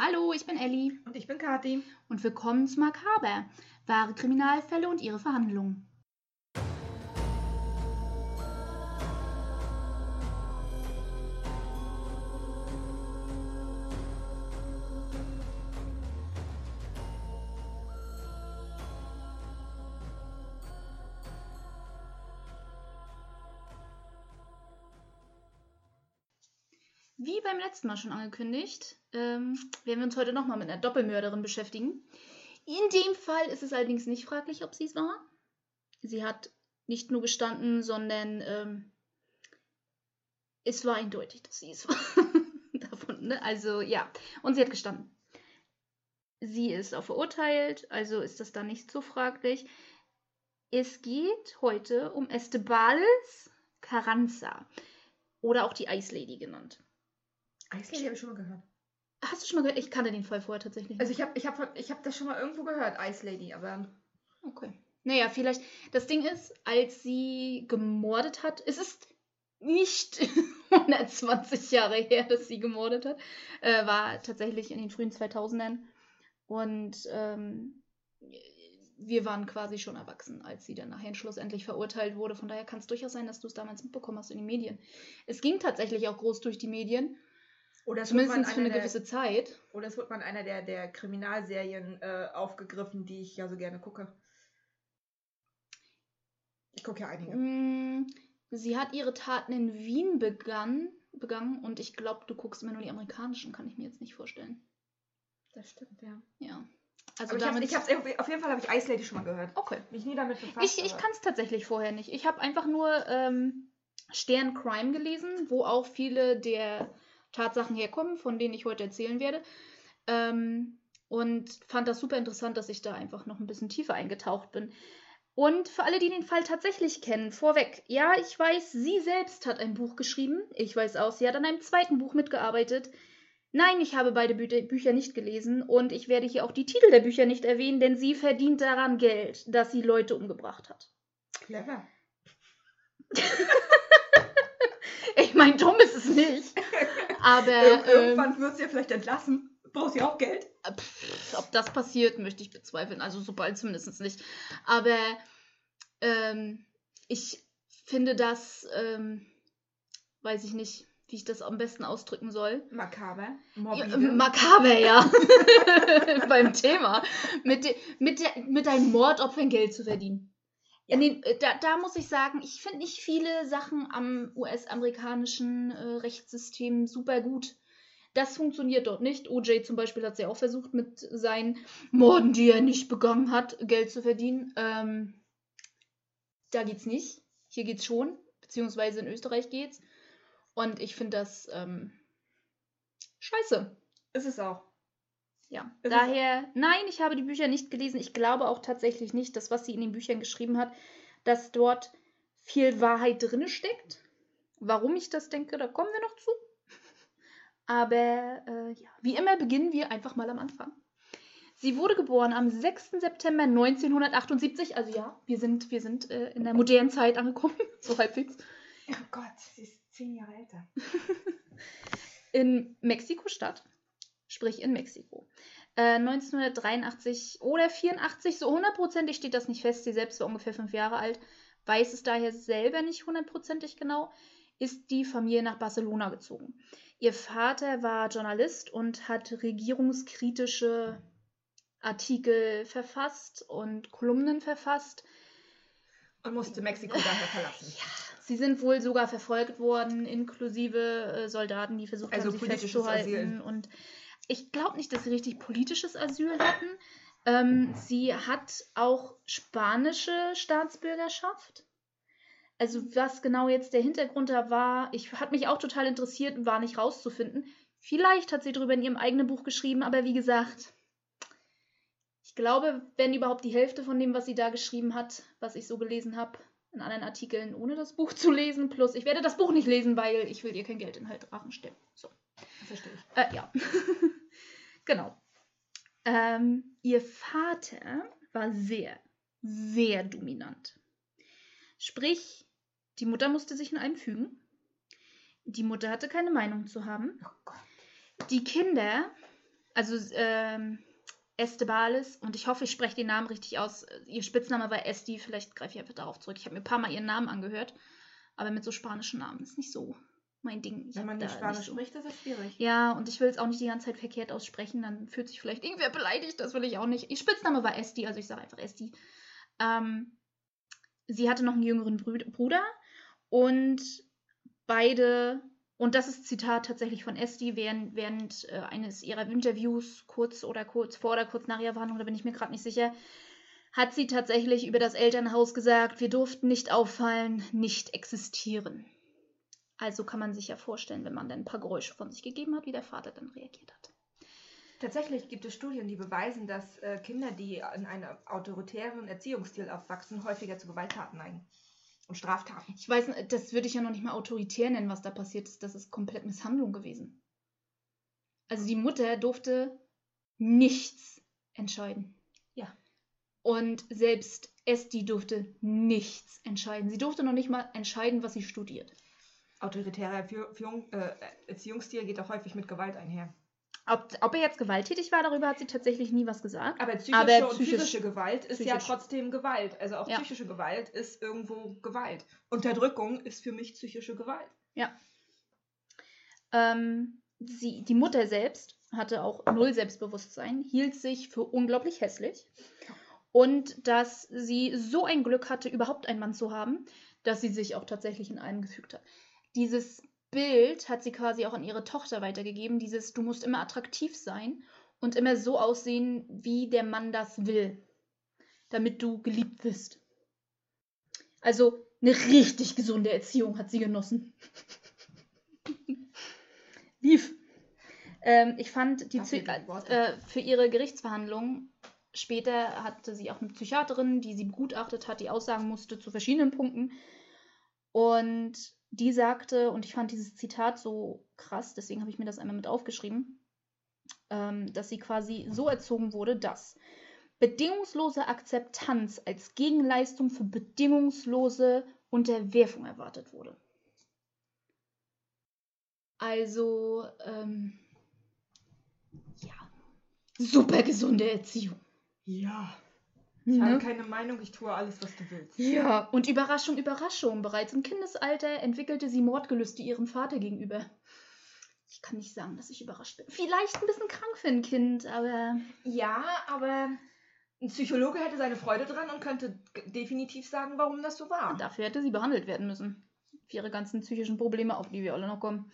Hallo, ich bin Elli Und ich bin Kathi. und willkommen zu Makaber, wahre Kriminalfälle und ihre Verhandlungen. Beim letzten Mal schon angekündigt, ähm, werden wir uns heute nochmal mit einer Doppelmörderin beschäftigen. In dem Fall ist es allerdings nicht fraglich, ob sie es war. Sie hat nicht nur gestanden, sondern ähm, es war eindeutig, dass sie es war. Davon, ne? Also ja, und sie hat gestanden. Sie ist auch verurteilt, also ist das dann nicht so fraglich. Es geht heute um Estebales Carranza oder auch die Ice Lady genannt. Eislady habe ich schon mal gehört. Hast du schon mal gehört? Ich kannte den Fall vorher tatsächlich. Also ich habe ich hab, ich hab das schon mal irgendwo gehört, Ice Lady, aber Okay. Naja, vielleicht. Das Ding ist, als sie gemordet hat, es ist nicht 120 Jahre her, dass sie gemordet hat, äh, war tatsächlich in den frühen 2000ern. Und ähm, wir waren quasi schon erwachsen, als sie dann nachher schlussendlich verurteilt wurde. Von daher kann es durchaus sein, dass du es damals mitbekommen hast in den Medien. Es ging tatsächlich auch groß durch die Medien, oder zumindest für eine einer gewisse Zeit. der, oder es wird mal in einer der, der Kriminalserien äh, aufgegriffen, die ich ja so gerne gucke. Ich gucke ja einige. Mm, Sie hat ihre Taten in Wien begann, begangen und ich glaube, du guckst immer nur die amerikanischen, kann ich mir jetzt nicht vorstellen. Das stimmt, ja. Ja. Also Also ich hab's, damit. ich hab's, auf jeden Fall habe ich Ice Lady schon mal gehört. okay. Mich nie damit befasst. Ich, ich aber- kann es tatsächlich vorher nicht. Ich habe einfach nur ähm, Stern Crime gelesen, wo auch viele der Tatsachen herkommen, von denen ich heute erzählen werde. Ähm, und fand das super interessant, dass ich da einfach noch ein bisschen tiefer eingetaucht bin. Und für alle, die den Fall tatsächlich kennen, vorweg, ja, ich weiß, sie selbst hat ein Buch geschrieben. Ich weiß auch, sie hat an einem zweiten Buch mitgearbeitet. Nein, ich habe beide Bü Bücher nicht gelesen und ich werde hier auch die Titel der Bücher nicht erwähnen, denn sie verdient daran Geld, dass sie Leute umgebracht hat. Clever. Meine, dumm ist es nicht. Aber ähm, irgendwann wird sie ja vielleicht entlassen. Braucht sie auch Geld? pff, ob das passiert, möchte ich bezweifeln. Also sobald zumindest nicht. Aber ähm, ich finde das, ähm, weiß ich nicht, wie ich das am besten ausdrücken soll. Makaber. Ja, Morbide. äh, makaber, ja. Beim Thema. Mit, de, mit, der, mit einem Mordopfern Geld zu verdienen. Ja. Nee, äh, da, da muss ich sagen, ich finde nicht viele Sachen am US-amerikanischen äh, Rechtssystem super gut. Das funktioniert dort nicht. OJ zum Beispiel hat es ja auch versucht, mit seinen Morden, die er nicht begangen hat, Geld zu verdienen. Ähm, da geht's nicht. Hier geht's schon. Beziehungsweise in Österreich geht's. Und ich finde das ähm, scheiße. ist es auch. Ja, ist- daher, nein, ich habe die Bücher nicht gelesen. Ich glaube auch tatsächlich nicht, dass was sie in den Büchern geschrieben hat, dass dort viel Wahrheit drin steckt. Warum ich das denke, da kommen wir noch zu. Aber äh, ja, wie immer beginnen wir einfach mal am Anfang. Sie wurde geboren am 6. September 1978. Also ja, wir sind, wir sind äh, in der modernen Zeit angekommen, so halbwegs. Oh Gott, sie ist zehn Jahre älter. in Mexiko-Stadt, sprich in Mexiko. Äh, 1983 oder 84, so hundertprozentig steht das nicht fest. Sie selbst war ungefähr fünf Jahre alt, weiß es daher selber nicht hundertprozentig genau, ist die Familie nach Barcelona gezogen. Ihr Vater war Journalist und hat regierungskritische Artikel verfasst und Kolumnen verfasst. Und musste Mexiko daher verlassen. Sie sind wohl sogar verfolgt worden, inklusive äh, Soldaten, die versucht Also haben, sie festzuhalten. Asyl. Und ich glaube nicht, dass sie richtig politisches Asyl hatten. Ähm, sie hat auch spanische Staatsbürgerschaft. Also was genau jetzt der Hintergrund da war, ich hat mich auch total interessiert, war nicht rauszufinden. Vielleicht hat sie darüber in ihrem eigenen Buch geschrieben, aber wie gesagt, ich glaube, wenn überhaupt die Hälfte von dem, was sie da geschrieben hat, was ich so gelesen habe, in anderen Artikeln, ohne das Buch zu lesen. Plus, ich werde das Buch nicht lesen, weil ich will ihr kein Geld in den Rachen stellen. So. Verstehe ich. Äh, ja. genau. Ähm, ihr Vater war sehr, sehr dominant. Sprich, die Mutter musste sich in allem fügen. Die Mutter hatte keine Meinung zu haben. Oh. Die Kinder, Also, ähm, Estebales, und ich hoffe, ich spreche den Namen richtig aus. Ihr Spitzname war Esti, vielleicht greife ich einfach darauf zurück. Ich habe mir ein paar Mal ihren Namen angehört, aber mit so spanischen Namen ist nicht so mein Ding. Ich Wenn man nicht Spanisch so. spricht, ist es schwierig. Ja, und ich will es auch nicht die ganze Zeit verkehrt aussprechen, dann fühlt sich vielleicht irgendwer beleidigt, das will ich auch nicht. Ihr Spitzname war Esti, also ich sage einfach Esti. Ähm, sie hatte noch einen jüngeren Bruder und beide, und das ist Zitat tatsächlich von Esti, während, während äh, eines ihrer Interviews, kurz oder kurz vor oder kurz nach ihrer Verhandlung, da bin ich mir gerade nicht sicher, hat sie tatsächlich über das Elternhaus gesagt, wir durften nicht auffallen, nicht existieren. Also kann man sich ja vorstellen, wenn man dann ein paar Geräusche von sich gegeben hat, wie der Vater dann reagiert hat. Tatsächlich gibt es Studien, die beweisen, dass äh, Kinder, die in einem autoritären Erziehungsstil aufwachsen, häufiger zu Gewalttaten neigen. Und Straftaten. Ich weiß, das würde ich ja noch nicht mal autoritär nennen, was da passiert ist. Das ist komplett Misshandlung gewesen. Also die Mutter durfte nichts entscheiden. Ja. Und selbst Esti durfte nichts entscheiden. Sie durfte noch nicht mal entscheiden, was sie studiert. Autoritärer Führung, äh, Erziehungsstil geht auch häufig mit Gewalt einher. Ob, ob er jetzt gewalttätig war, darüber hat sie tatsächlich nie was gesagt. Aber psychische Aber und psychisch- physische Gewalt ist ja psychisch. trotzdem Gewalt. Also auch Ja. psychische Gewalt ist irgendwo Gewalt. Unterdrückung ist für mich psychische Gewalt. Ähm, sie, die Mutter selbst hatte auch null Selbstbewusstsein, hielt sich für unglaublich hässlich. Und dass sie so ein Glück hatte, überhaupt einen Mann zu haben, dass sie sich auch tatsächlich in einen gefügt hat. Dieses Bild hat sie quasi auch an ihre Tochter weitergegeben. Dieses, du musst immer attraktiv sein und immer so aussehen, wie der Mann das will, damit du geliebt wirst. Also eine richtig gesunde Erziehung hat sie genossen. Lief. Ähm, ich fand die äh, für ihre Gerichtsverhandlung später hatte sie auch eine Psychiaterin, die sie begutachtet hat, die aussagen musste zu verschiedenen Punkten. Und die sagte, und ich fand dieses Zitat so krass, deswegen habe ich mir das einmal mit aufgeschrieben, ähm, dass sie quasi so erzogen wurde, dass bedingungslose Akzeptanz als Gegenleistung für bedingungslose Unterwerfung erwartet wurde. Also, ähm, ja, super gesunde Erziehung. Ja. Ich habe Ne? keine Meinung, ich tue alles, was du willst. Ja, und Überraschung, Überraschung. Bereits im Kindesalter entwickelte sie Mordgelüste ihrem Vater gegenüber. Ich kann nicht sagen, dass ich überrascht bin. Vielleicht ein bisschen krank für ein Kind, aber Ja, aber ein Psychologe hätte seine Freude dran und könnte definitiv sagen, warum das so war. dafür hätte sie behandelt werden müssen. Für ihre ganzen psychischen Probleme, auf die wir alle noch kommen.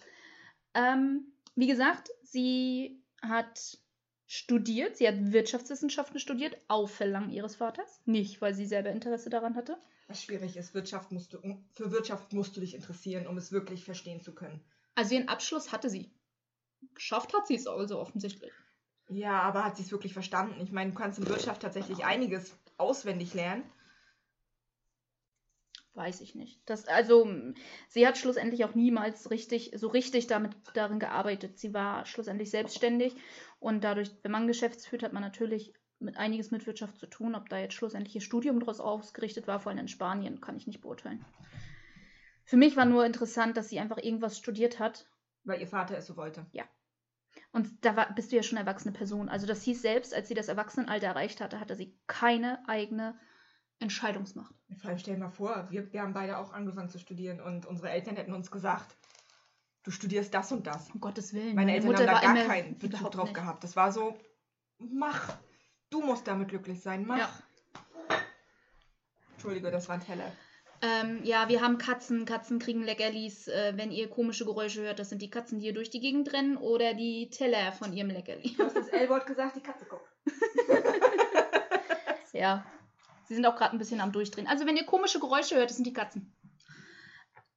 Ähm, wie gesagt, sie hat studiert, sie hat Wirtschaftswissenschaften studiert, auf Verlangen ihres Vaters. Nicht, weil sie selber Interesse daran hatte. Was schwierig ist, Wirtschaft musst du, für Wirtschaft musst du dich interessieren, um es wirklich verstehen zu können. Also ihren Abschluss hatte sie. Geschafft hat sie es also offensichtlich. Ja, aber hat sie es wirklich verstanden? Ich meine, du kannst in Wirtschaft tatsächlich einiges auswendig lernen. Weiß ich nicht. Das, also, sie hat schlussendlich auch niemals richtig, so richtig damit darin gearbeitet. Sie war schlussendlich selbstständig und dadurch, wenn man Geschäfts führt, hat man natürlich mit einiges mit Wirtschaft zu tun. Ob da jetzt schlussendlich ihr Studium daraus ausgerichtet war, vor allem in Spanien, kann ich nicht beurteilen. Für mich war nur interessant, dass sie einfach irgendwas studiert hat. Weil ihr Vater es so wollte. Und da war, bist du ja schon eine erwachsene Person. Also das hieß selbst, als sie das Erwachsenenalter erreicht hatte, hatte sie keine eigene Entscheidungsmacht. Vor allem stell dir mal vor, wir, wir haben beide auch angefangen zu studieren und unsere Eltern hätten uns gesagt, du studierst das und das. Um Gottes Willen. Meine Eltern haben da gar keinen Bezug drauf nicht. gehabt. Das war so, mach. Du musst damit glücklich sein, mach. Ja. Entschuldige, das war ein Teller. Ähm, ja, wir haben Katzen. Katzen kriegen Leckerlis. Äh, wenn ihr komische Geräusche hört, das sind die Katzen, die hier durch die Gegend rennen oder die Teller von ihrem Leckerli. Du hast das L-Wort gesagt, die Katze guckt. ja. Sie sind auch gerade ein bisschen am Durchdrehen. Also, wenn ihr komische Geräusche hört, das sind die Katzen.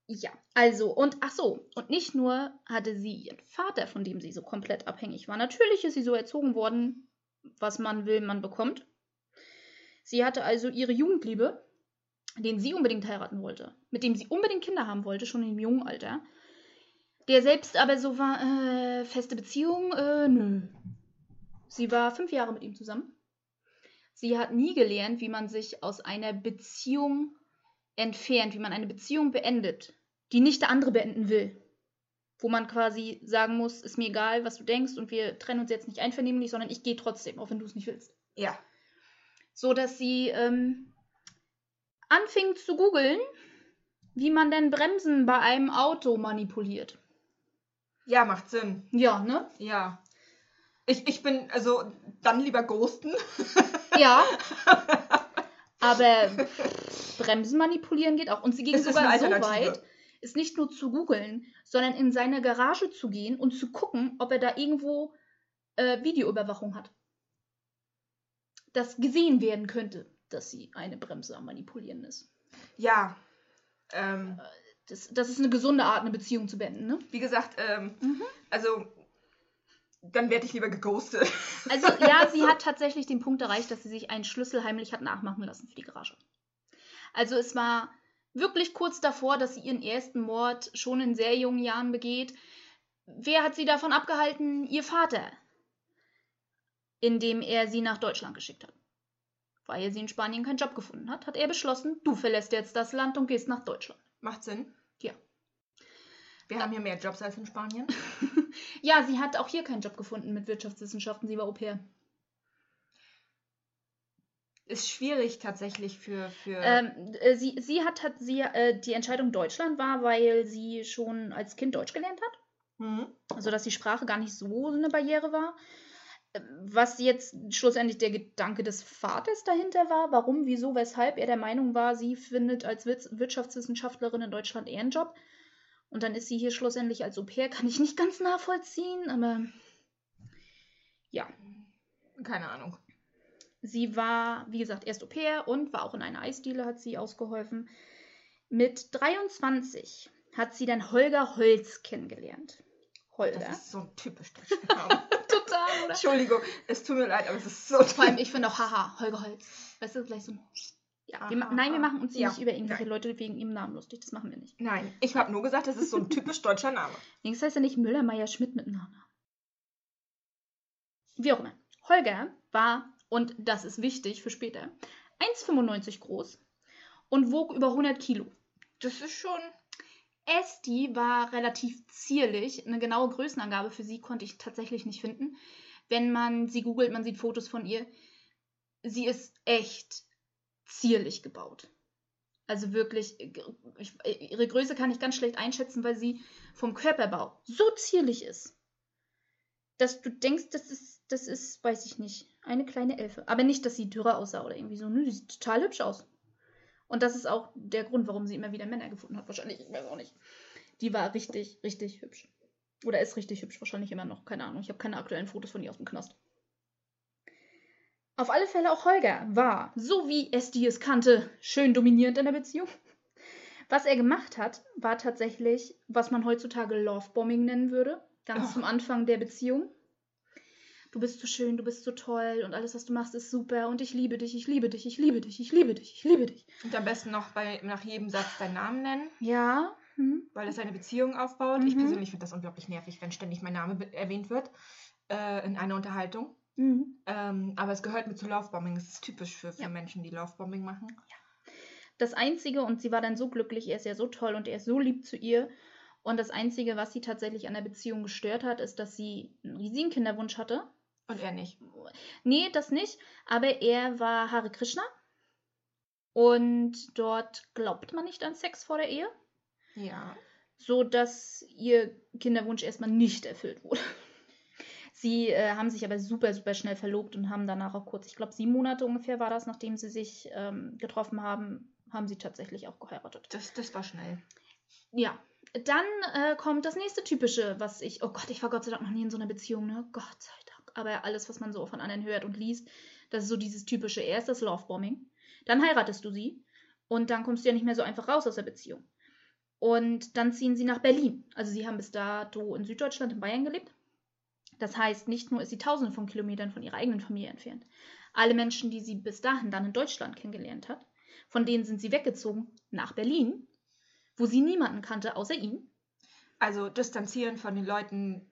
Ja, also, und ach so, und nicht nur hatte sie ihren Vater, von dem sie so komplett abhängig war. Natürlich ist sie so erzogen worden, was man will, man bekommt. Sie hatte also ihre Jugendliebe, den sie unbedingt heiraten wollte, mit dem sie unbedingt Kinder haben wollte, schon im jungen Alter. Der selbst aber so war, äh, feste Beziehung, äh, nö. Sie war fünf Jahre mit ihm zusammen. Sie hat nie gelernt, wie man sich aus einer Beziehung entfernt, wie man eine Beziehung beendet, die nicht der andere beenden will. Wo man quasi sagen muss, ist mir egal, was du denkst und wir trennen uns jetzt nicht einvernehmlich, sondern ich gehe trotzdem, auch wenn du es nicht willst. Ja. So dass sie ähm, anfing zu googeln, wie man denn Bremsen bei einem Auto manipuliert. Ja, macht Sinn. Ja, ne? Ja. Ich, ich bin, also, dann lieber ghosten. Ja. Aber Bremsen manipulieren geht auch. Und sie ging ist sogar so weit, es nicht nur zu googeln, sondern in seine Garage zu gehen und zu gucken, ob er da irgendwo äh, Videoüberwachung hat. Das gesehen werden könnte, dass sie eine Bremse am Manipulieren ist. Ja. Ähm, Das, das ist eine gesunde Art, eine Beziehung zu beenden, ne? wie gesagt, ähm, Mhm. also, dann werde ich lieber geghostet. Also ja, sie hat tatsächlich den Punkt erreicht, dass sie sich einen Schlüssel heimlich hat nachmachen lassen für die Garage. Also es war wirklich kurz davor, dass sie ihren ersten Mord schon in sehr jungen Jahren begeht. Wer hat sie davon abgehalten? Ihr Vater, indem er sie nach Deutschland geschickt hat. Weil sie in Spanien keinen Job gefunden hat, hat er beschlossen, du verlässt jetzt das Land und gehst nach Deutschland. Macht Sinn. Wir haben hier mehr Jobs als in Spanien. Ja, sie hat auch hier keinen Job gefunden mit Wirtschaftswissenschaften, sie war Au pair. Ist schwierig tatsächlich für. für Ähm, äh, sie, sie hat, hat sie, äh, die Entscheidung Deutschland war, weil sie schon als Kind Deutsch gelernt hat. Mhm. Also dass die Sprache gar nicht so eine Barriere war. Äh, Was jetzt schlussendlich der Gedanke des Vaters dahinter war, warum, wieso, weshalb er der Meinung war, sie findet als Wirts- Wirtschaftswissenschaftlerin in Deutschland eher einen Job. Und dann ist sie hier schlussendlich als Au pair, kann ich nicht ganz nachvollziehen, aber ja. Keine Ahnung. Sie war, wie gesagt, erst Au pair und war auch in einer Eisdiele, hat sie ausgeholfen. Mit 23 hat sie dann Holger Holz kennengelernt. Holger. Das ist so ein typisch deutscher Name. total, oder? Entschuldigung, es tut mir leid, aber es ist so Vor allem, ich finde auch, haha, Holger Holz. Weißt du, gleich so ein. Ja, wir, nein, wir machen uns hier ja, nicht über irgendwelche nein. Leute wegen ihrem Namen lustig. Das machen wir nicht. Nein, ich habe nur gesagt, das ist so ein typisch deutscher Name. Links heißt er nicht Müller, Meier, Schmidt mit Nachnamen. Wie auch immer. Holger war, und das ist wichtig für später, 1,95 groß und wog über 100 Kilo. Das ist schon. Esti war relativ zierlich. Eine genaue Größenangabe für sie konnte ich tatsächlich nicht finden. Wenn man sie googelt, man sieht Fotos von ihr. Sie ist echt zierlich gebaut. Also wirklich, ich, ihre Größe kann ich ganz schlecht einschätzen, weil sie vom Körperbau so zierlich ist, dass du denkst, das ist, das ist, weiß ich nicht, eine kleine Elfe. Aber nicht, dass sie dürrer aussah oder irgendwie so. Nö, die sieht total hübsch aus. Und das ist auch der Grund, warum sie immer wieder Männer gefunden hat. Wahrscheinlich, ich weiß auch nicht. Die war richtig, richtig hübsch. Oder ist richtig hübsch, wahrscheinlich immer noch. Keine Ahnung. Ich habe keine aktuellen Fotos von ihr aus dem Knast. Auf alle Fälle auch Holger war, so wie Esti es kannte, schön dominierend in der Beziehung. Was er gemacht hat, war tatsächlich, was man heutzutage Lovebombing nennen würde. Ganz Oh. zum Anfang der Beziehung. Du bist so schön, du bist so toll und alles, was du machst, ist super und ich liebe dich, ich liebe dich, ich liebe dich, ich liebe dich, ich liebe dich. Und am besten noch bei, nach jedem Satz deinen Namen nennen, Ja. Hm. weil das eine Beziehung aufbaut. Ich Mhm. persönlich finde das unglaublich nervig, wenn ständig mein Name erwähnt wird äh, in einer Unterhaltung. Mhm. Ähm, aber es gehört mit zu Lovebombing. Das ist typisch für, für Ja. Menschen, die Lovebombing machen. Das Einzige, und sie war dann so glücklich, er ist ja so toll und er ist so lieb zu ihr. Und das Einzige, was sie tatsächlich an der Beziehung gestört hat, ist, dass sie einen riesigen Kinderwunsch hatte. Und er nicht. Nee, das nicht. Aber er war Hare Krishna. Und dort glaubt man nicht an Sex vor der Ehe. Ja. So dass ihr Kinderwunsch erstmal nicht erfüllt wurde. Sie äh, haben sich aber super, super schnell verlobt und haben danach auch kurz, ich glaube sieben Monate ungefähr war das, nachdem sie sich ähm, getroffen haben, haben sie tatsächlich auch geheiratet. Das, das war schnell. Ja, dann äh, kommt das nächste typische, was ich, oh Gott, ich war Gott sei Dank noch nie in so einer Beziehung, ne? Gott sei Dank. Aber alles, was man so von anderen hört und liest, das ist so dieses typische, erst das Lovebombing, dann heiratest du sie und dann kommst du ja nicht mehr so einfach raus aus der Beziehung. Und dann ziehen sie nach Berlin. Also sie haben bis dato in Süddeutschland, in Bayern gelebt. Das heißt, nicht nur ist sie tausende von Kilometern von ihrer eigenen Familie entfernt. Alle Menschen, die sie bis dahin dann in Deutschland kennengelernt hat, von denen sind sie weggezogen nach Berlin, wo sie niemanden kannte außer ihn. Also distanzieren von den Leuten,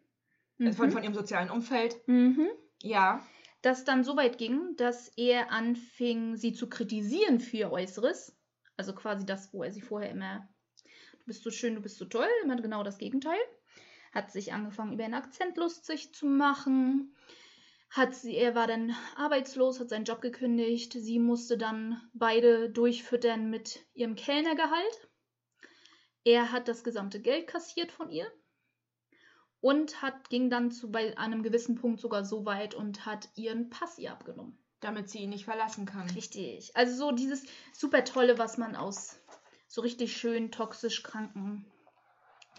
Mhm. äh, von, von ihrem sozialen Umfeld. Mhm. Ja. Das dann so weit ging, dass er anfing, sie zu kritisieren für ihr Äußeres. Also quasi das, wo er sie vorher immer, du bist so schön, du bist so toll, immer genau das Gegenteil. Hat sich angefangen, über einen Akzent lustig zu machen. Hat sie, er war dann arbeitslos, hat seinen Job gekündigt. Sie musste dann beide durchfüttern mit ihrem Kellnergehalt. Er hat das gesamte Geld kassiert von ihr und hat, ging dann zu, bei einem gewissen Punkt sogar so weit und hat ihren Pass ihr abgenommen. Damit sie ihn nicht verlassen kann. Richtig. Also so dieses super tolle, was man aus so richtig schön toxisch kranken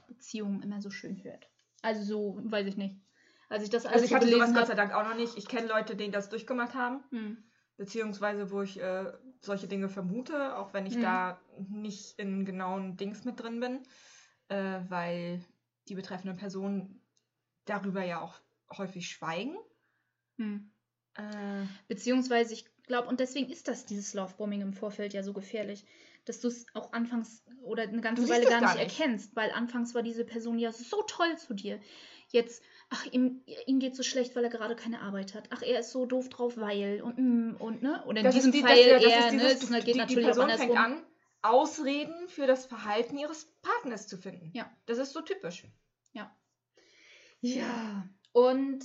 Beziehungen immer so schön hört. Also so, weiß ich nicht. Als ich das alles Also ich hatte sowas gelesen Gott sei. Dank auch noch nicht. Ich kenne Leute, die das durchgemacht haben. Hm. Beziehungsweise wo ich äh, solche Dinge vermute, auch wenn ich Mhm. da nicht in genauen Dings mit drin bin. Äh, weil die betreffenden Personen darüber ja auch häufig schweigen. Hm. Äh, Beziehungsweise, ich glaube, und deswegen ist das, dieses Lovebombing im Vorfeld ja so gefährlich, dass du es auch anfangs oder eine ganze Weile gar nicht, gar nicht. erkennst, weil anfangs war diese Person ja so toll zu dir. Jetzt, ach, ihm, ihm geht so schlecht, weil er gerade keine Arbeit hat. Ach, er ist so doof drauf, weil und mm, und ne? Oder in das diesem ist die, Fall das, ja, das eher, ist dieses, ne? Das geht die, die natürlich auch Person andersrum. fängt an, Ausreden für das Verhalten ihres Partners zu finden. Ja. Das ist so typisch. Ja. Und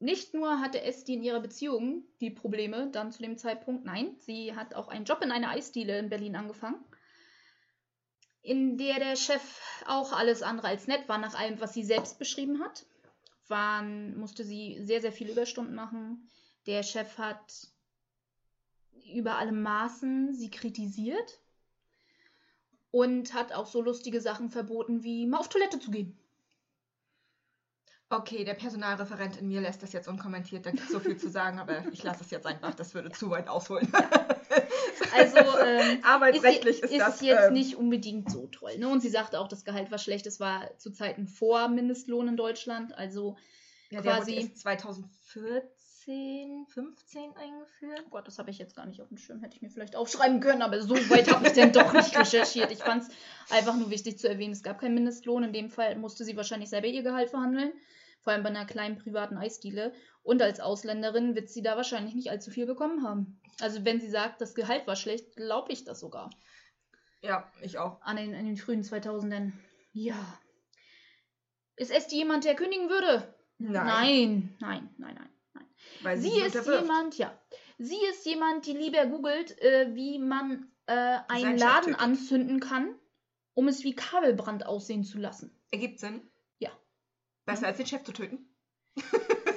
nicht nur hatte Esti in ihrer Beziehung die Probleme dann zu dem Zeitpunkt, nein, sie hat auch einen Job in einer Eisdiele in Berlin angefangen, in der der Chef auch alles andere als nett war, nach allem, was sie selbst beschrieben hat. Waren, musste sie sehr, sehr viele Überstunden machen. Der Chef hat über alle Maßen sie kritisiert und hat auch so lustige Sachen verboten, wie mal auf Toilette zu gehen. Okay, der Personalreferent in mir lässt das jetzt unkommentiert. Da gibt es so viel zu sagen, aber ich lasse es jetzt einfach. Das würde zu weit ausholen. Also, ähm, arbeitsrechtlich ist, ist, das jetzt ähm, nicht unbedingt so toll. Ne? Und sie sagte auch, das Gehalt war schlecht. Es war zu Zeiten vor Mindestlohn in Deutschland. Also, Ja, der quasi- wurde erst 2014, 15 eingeführt. oh Gott, das habe ich jetzt gar nicht auf dem Schirm. Hätte ich mir vielleicht aufschreiben können, aber so weit habe ich denn doch nicht recherchiert. Ich fand es einfach nur wichtig zu erwähnen, es gab keinen Mindestlohn. In dem Fall musste sie wahrscheinlich selber ihr Gehalt verhandeln. Vor allem bei einer kleinen privaten Eisdiele. Und als Ausländerin wird sie da wahrscheinlich nicht allzu viel bekommen haben. Also, wenn sie sagt, das Gehalt war schlecht, glaube ich das sogar. Ja, ich auch. an den, in den frühen 2000ern. Ja. Ist Esti jemand, der kündigen würde? Nein, nein, nein, nein. nein. Weil sie, Sie ist jemand, ja. Sie ist jemand, die lieber googelt, äh, wie man äh, einen Laden anzünden kann, um es wie Kabelbrand aussehen zu lassen. Ergibt Sinn. Besser als den Chef zu töten.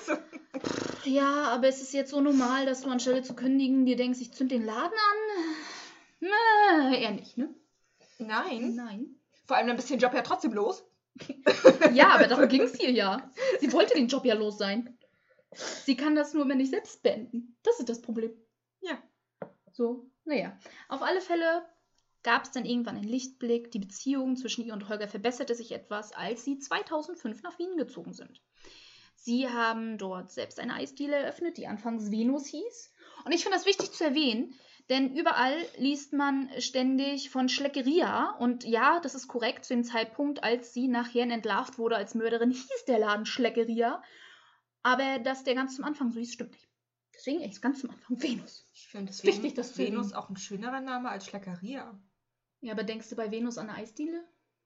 so. Ja, aber es ist jetzt so normal, dass du anstelle zu kündigen dir denkst, ich zünd den Laden an. Na, eher nicht, ne? Nein. Nein. Vor allem dann bist du den Job ja trotzdem los. Ja, aber darum ging es hier ja. Sie wollte den Job ja los sein. Sie kann das nur, wenn nicht selbst beenden. Das ist das Problem. Ja. So, naja. Auf alle Fälle gab es dann irgendwann einen Lichtblick. Die Beziehung zwischen ihr und Holger verbesserte sich etwas, als sie 2005 nach Wien gezogen sind. Sie haben dort selbst eine Eisdiele eröffnet, die anfangs Venus hieß. Und ich finde das wichtig zu erwähnen, denn überall liest man ständig von Schleckeria. Und ja, das ist korrekt. Zu dem Zeitpunkt, als sie nachher entlarvt wurde als Mörderin, hieß der Laden Schleckeria. Aber dass der ganz zum Anfang so hieß, stimmt nicht. Deswegen ist ganz zum Anfang Venus. Ich finde es wichtig, das zu Venus auch ein schönerer Name als Schleckeria. Ja, aber denkst du bei Venus an eine Eisdiele?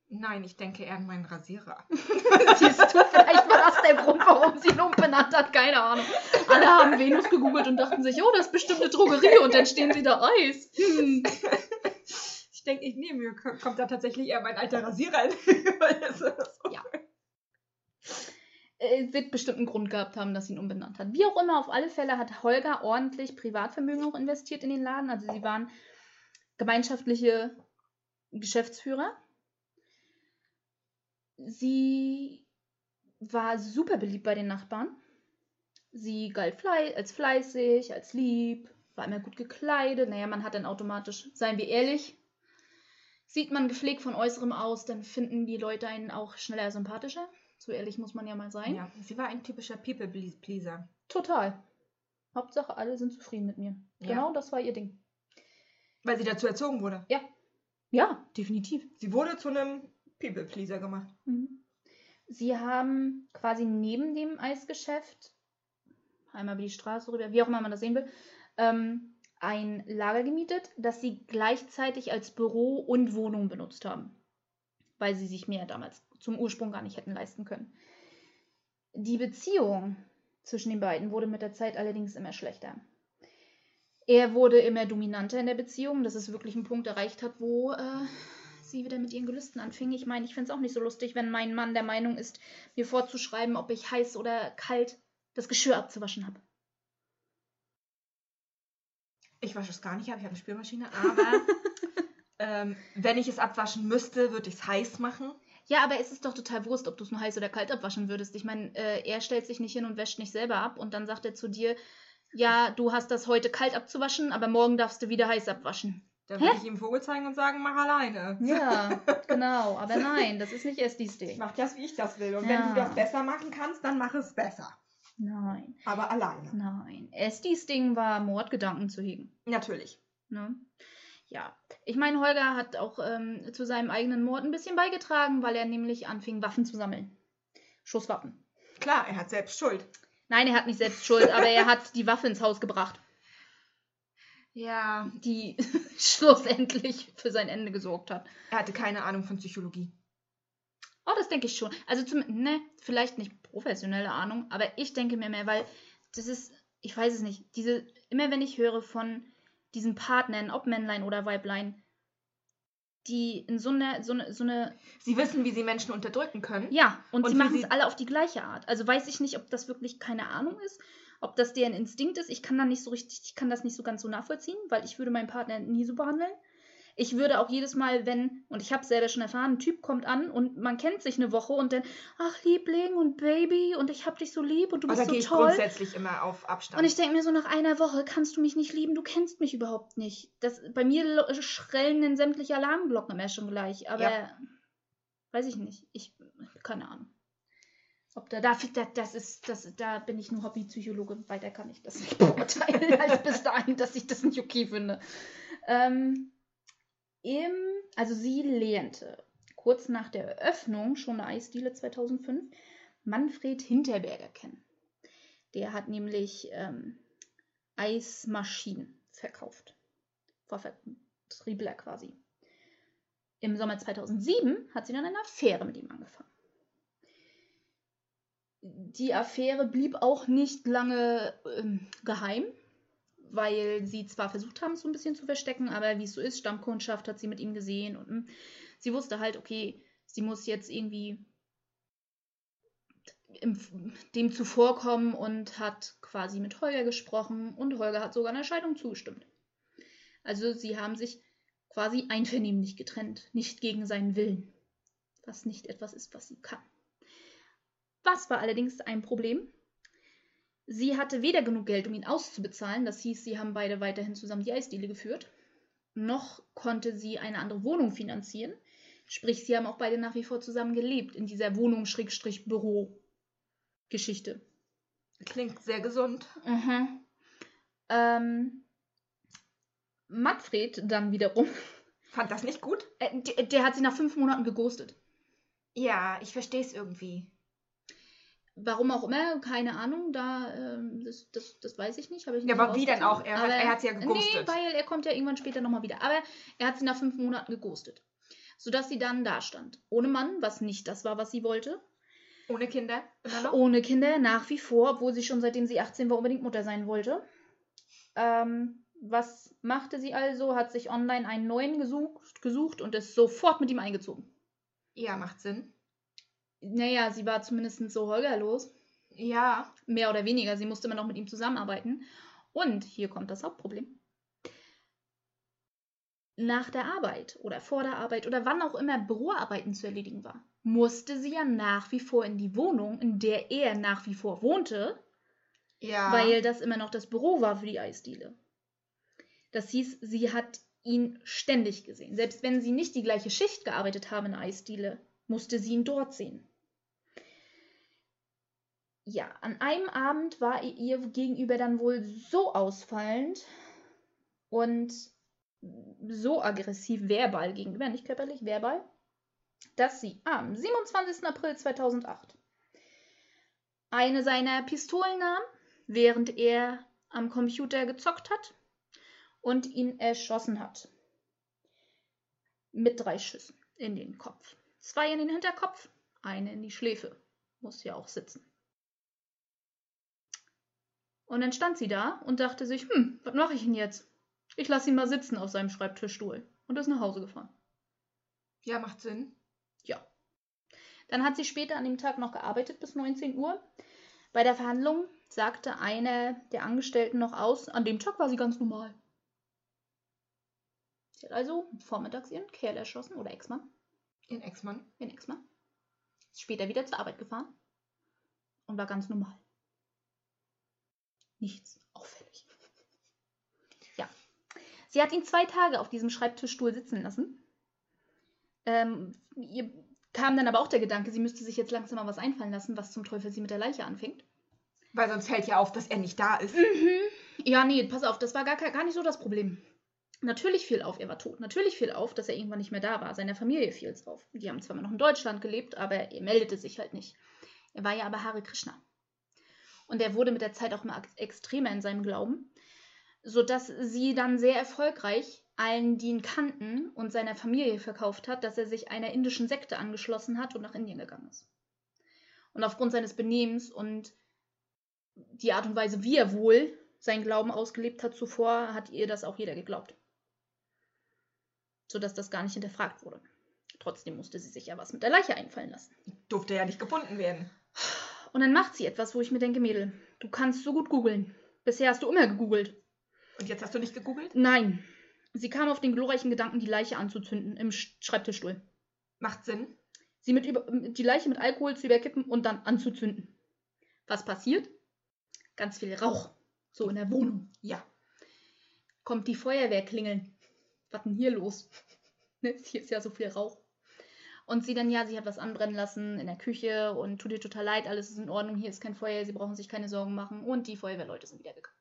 Nein, ich denke eher an meinen Rasierer. Siehst du, vielleicht war das der Grund, warum sie ihn umbenannt hat. Keine Ahnung. Alle haben Venus gegoogelt und dachten sich, oh, das ist bestimmt eine Drogerie und dann stehen sie da Eis. Hm. Ich denke, ich nehme mir, ko- kommt da tatsächlich eher mein alter Rasierer in. Ja. Äh, wird bestimmt einen Grund gehabt haben, dass sie ihn umbenannt hat. Wie auch immer, auf alle Fälle hat Holger ordentlich Privatvermögen auch investiert in den Laden. Also sie waren gemeinschaftliche Geschäftsführer. Sie war super beliebt bei den Nachbarn. Sie galt flei als fleißig, als lieb, war immer gut gekleidet. Naja, man hat dann automatisch, seien wir ehrlich, sieht man gepflegt von äußerem aus, dann finden die Leute einen auch schneller sympathischer. So ehrlich muss man ja mal sein. Ja, sie war ein typischer People-Pleaser. Total. Hauptsache, alle sind zufrieden mit mir. Ja. Genau, das war ihr Ding. Weil sie dazu erzogen wurde. Ja, definitiv. Sie wurde zu einem People-Pleaser gemacht. Mhm. Sie haben quasi neben dem Eisgeschäft, einmal über die Straße rüber, wie auch immer man das sehen will, ähm, ein Lager gemietet, das sie gleichzeitig als Büro und Wohnung benutzt haben. Weil sie sich mehr damals zum Ursprung gar nicht hätten leisten können. Die Beziehung zwischen den beiden wurde mit der Zeit allerdings immer schlechter. Er wurde immer dominanter in der Beziehung, dass es wirklich einen Punkt erreicht hat, wo äh, sie wieder mit ihren Gelüsten anfing. Ich meine, ich finde es auch nicht so lustig, wenn mein Mann der Meinung ist, mir vorzuschreiben, ob ich heiß oder kalt das Geschirr abzuwaschen habe. Ich wasche es gar nicht ab, ich habe eine Spülmaschine, aber ähm, wenn ich es abwaschen müsste, würde ich es heiß machen. Ja, aber es ist doch total Wurst, ob du es nur heiß oder kalt abwaschen würdest. Ich meine, äh, er stellt sich nicht hin und wäscht nicht selber ab und dann sagt er zu dir, ja, du hast das heute kalt abzuwaschen, aber morgen darfst du wieder heiß abwaschen. Dann würde ich ihm Vogel zeigen und sagen, mach alleine. Ja, genau. Aber nein, das ist nicht erst dies Ich Ding. mach das, wie ich das will. Und Ja. wenn du das besser machen kannst, dann mach es besser. Nein, Aber alleine. nein. Estis Ding war, Mordgedanken zu hegen. Natürlich. Ne? Ja, ich meine, Holger hat auch ähm, zu seinem eigenen Mord ein bisschen beigetragen, weil er nämlich anfing, Waffen zu sammeln. Schusswaffen. Klar, er hat selbst Schuld. Nein, er hat nicht selbst Schuld, aber er hat die Waffe ins Haus gebracht, Ja. die schlussendlich für sein Ende gesorgt hat. Er hatte keine Ahnung von Psychologie. Oh, das denke ich schon. Also zum, ne, vielleicht nicht professionelle Ahnung, aber ich denke mir mehr, weil das ist, ich weiß es nicht, diese, immer wenn ich höre von diesen Partnern, ob Männlein oder Weiblein, die in so einer, so eine, so eine, Sie wissen, wie sie Menschen unterdrücken können. ja, und, Und sie machen es alle auf die gleiche Art. Also weiß ich nicht, ob das wirklich keine Ahnung ist, ob das deren Instinkt ist. Ich kann da nicht so richtig, ich kann das nicht so ganz so nachvollziehen, weil ich würde meinen Partner nie so behandeln. Ich würde auch jedes Mal, wenn, und ich habe es selber schon erfahren, ein Typ kommt an und man kennt sich eine Woche und dann, ach Liebling und Baby und ich hab dich so lieb und du da bist gehe so ich toll. grundsätzlich immer auf Abstand. Und ich denke mir so, nach einer Woche kannst du mich nicht lieben, du kennst mich überhaupt nicht. Das, bei mir schrellen dann sämtliche Alarmglocken immer schon gleich, aber Ja. weiß ich nicht. Ich, keine Ahnung. Ob da, da, da, das ist, das, da bin ich nur Hobbypsychologe, weiter kann ich das nicht beurteilen, als bis dahin, dass ich das nicht okay finde. Ähm, im, also sie lernte kurz nach der Eröffnung schon eine Eisdiele 2005 Manfred Hinterberger kennen. Der hat nämlich ähm, Eismaschinen verkauft. War Vertriebler quasi. Im Sommer 2007 hat sie dann eine Affäre mit ihm angefangen. Die Affäre blieb auch nicht lange ähm, geheim, weil sie zwar versucht haben, es so ein bisschen zu verstecken, aber wie es so ist, Stammkundschaft hat sie mit ihm gesehen und mm, sie wusste halt, okay, sie muss jetzt irgendwie im, dem zuvorkommen und hat quasi mit Holger gesprochen und Holger hat sogar einer Scheidung zugestimmt. Also sie haben sich quasi einvernehmlich getrennt, nicht gegen seinen Willen, was nicht etwas ist, was sie kann. Was war allerdings ein Problem? Sie hatte weder genug Geld, um ihn auszubezahlen, das hieß, sie haben beide weiterhin zusammen die Eisdiele geführt, noch konnte sie eine andere Wohnung finanzieren, sprich, sie haben auch beide nach wie vor zusammen gelebt in dieser Wohnung-Büro-Geschichte. Klingt sehr gesund. Mhm. Ähm, Manfred dann wiederum, Fand das nicht gut? äh, der, der hat sie nach fünf Monaten geghostet. Ja, ich verstehe es irgendwie. Warum auch immer, keine Ahnung, da, ähm, das, das, das weiß ich nicht. habe Ich Ja, nicht aber wie denn auch? Er hat- Aber- er hat sie ja geghostet. Nee, weil er kommt ja irgendwann später nochmal wieder. Aber er hat sie nach fünf Monaten geghostet. Sodass sie dann da stand. Ohne Mann, was nicht das war, was sie wollte. Ohne Kinder? Ohne Kinder, nach wie vor, obwohl sie schon seitdem sie 18 war unbedingt Mutter sein wollte. Ähm, was machte sie also? Hat sich online einen neuen gesucht, gesucht und ist sofort mit ihm eingezogen. Ja, macht Sinn. Naja, sie war zumindest so holgerlos. Ja. Mehr oder weniger. Sie musste immer noch mit ihm zusammenarbeiten. Und hier kommt das Hauptproblem. Nach der Arbeit oder vor der Arbeit oder wann auch immer Büroarbeiten zu erledigen war, musste sie ja nach wie vor in die Wohnung, in der er nach wie vor wohnte, Ja. weil das immer noch das Büro war für die Eisdiele. Das hieß, sie hat ihn ständig gesehen. Selbst wenn sie nicht die gleiche Schicht gearbeitet haben in der Eisdiele, musste sie ihn dort sehen. Ja, an einem Abend war ihr gegenüber dann wohl so ausfallend und so aggressiv verbal gegenüber, nicht körperlich, verbal, dass sie am 27. April 2008 eine seiner Pistolen nahm, während er am Computer gezockt hat und ihn erschossen hat. Mit drei Schüssen in den Kopf. Zwei in den Hinterkopf, Eine in die Schläfe. Muss ja auch sitzen. Und dann stand sie da und dachte sich, hm, was mache ich denn jetzt? Ich lasse ihn mal sitzen auf seinem Schreibtischstuhl und ist nach Hause gefahren. Ja, macht Sinn. Ja. Dann hat sie später an dem Tag noch gearbeitet bis 19 Uhr. Bei der Verhandlung sagte eine der Angestellten noch aus, an dem Tag war sie ganz normal. Sie hat also vormittags ihren Kerl erschossen oder Ex-Mann, In Ex-Mann. ihren Ex-Mann. Ist später wieder zur Arbeit gefahren und war ganz normal. Nichts auffällig. Ja. Sie hat ihn zwei Tage auf diesem Schreibtischstuhl sitzen lassen. Ähm, ihr kam dann aber auch der Gedanke, sie müsste sich jetzt langsam mal was einfallen lassen, was zum Teufel sie mit der Leiche anfängt. Weil sonst fällt ja auf, dass er nicht da ist. Mhm. Ja, nee, pass auf, das war gar, gar nicht so das Problem. Natürlich fiel auf, er war tot. Natürlich fiel auf, dass er irgendwann nicht mehr da war. Seiner Familie fiel es auf. Die haben zwar noch in Deutschland gelebt, aber er meldete sich halt nicht. Er war ja aber Hare Krishna. Und er wurde mit der Zeit auch immer ex- extremer in seinem Glauben, sodass sie dann sehr erfolgreich allen, die ihn kannten und seiner Familie verkauft hat, dass er sich einer indischen Sekte angeschlossen hat und nach Indien gegangen ist. Und aufgrund seines Benehmens und die Art und Weise, wie er wohl seinen Glauben ausgelebt hat zuvor, hat ihr das auch jeder geglaubt. Sodass das gar nicht hinterfragt wurde. Trotzdem musste sie sich ja was mit der Leiche einfallen lassen. Durfte ja nicht gefunden werden. Und dann macht sie etwas, wo ich mir denke, Mädel, du kannst so gut googeln. Bisher hast du immer gegoogelt. Und jetzt hast du nicht gegoogelt? Nein. Sie kam auf den glorreichen Gedanken, die Leiche anzuzünden im Sch- Schreibtischstuhl. Macht Sinn. Sie mit über, die Leiche mit Alkohol zu überkippen und dann anzuzünden. Was passiert? Ganz viel Rauch. So in der Wohnung. Ja. Kommt die Feuerwehr klingeln. Was denn hier los? Ne, Hier ist ja so viel Rauch. Und sie dann, ja, sie hat was anbrennen lassen in der Küche und tut ihr total leid, alles ist in Ordnung, hier ist kein Feuer, sie brauchen sich keine Sorgen machen. Und die Feuerwehrleute sind wieder gekommen.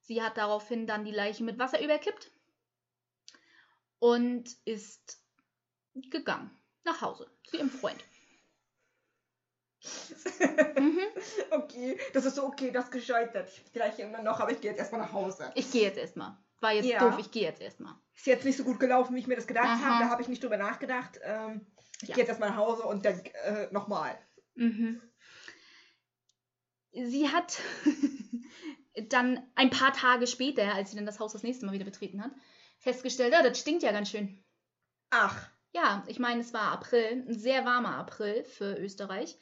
Sie hat daraufhin dann die Leiche mit Wasser überkippt und ist gegangen nach Hause zu ihrem Freund. Mhm. okay, das ist so okay, das gescheitert. Ich gleich immer noch, aber ich gehe jetzt erstmal nach Hause. Ich gehe jetzt erstmal. War jetzt Ja. doof, ich gehe jetzt erstmal. Ist jetzt nicht so gut gelaufen, wie ich mir das gedacht habe. Da habe ich nicht drüber nachgedacht. Ähm, ich Ja. gehe jetzt erstmal nach Hause und dann äh, nochmal. Mhm. Sie hat dann ein paar Tage später, als sie dann das Haus das nächste Mal wieder betreten hat, festgestellt, ja, das stinkt ja ganz schön. Ach, Ja, ich meine, es war April, ein sehr warmer April für Österreich.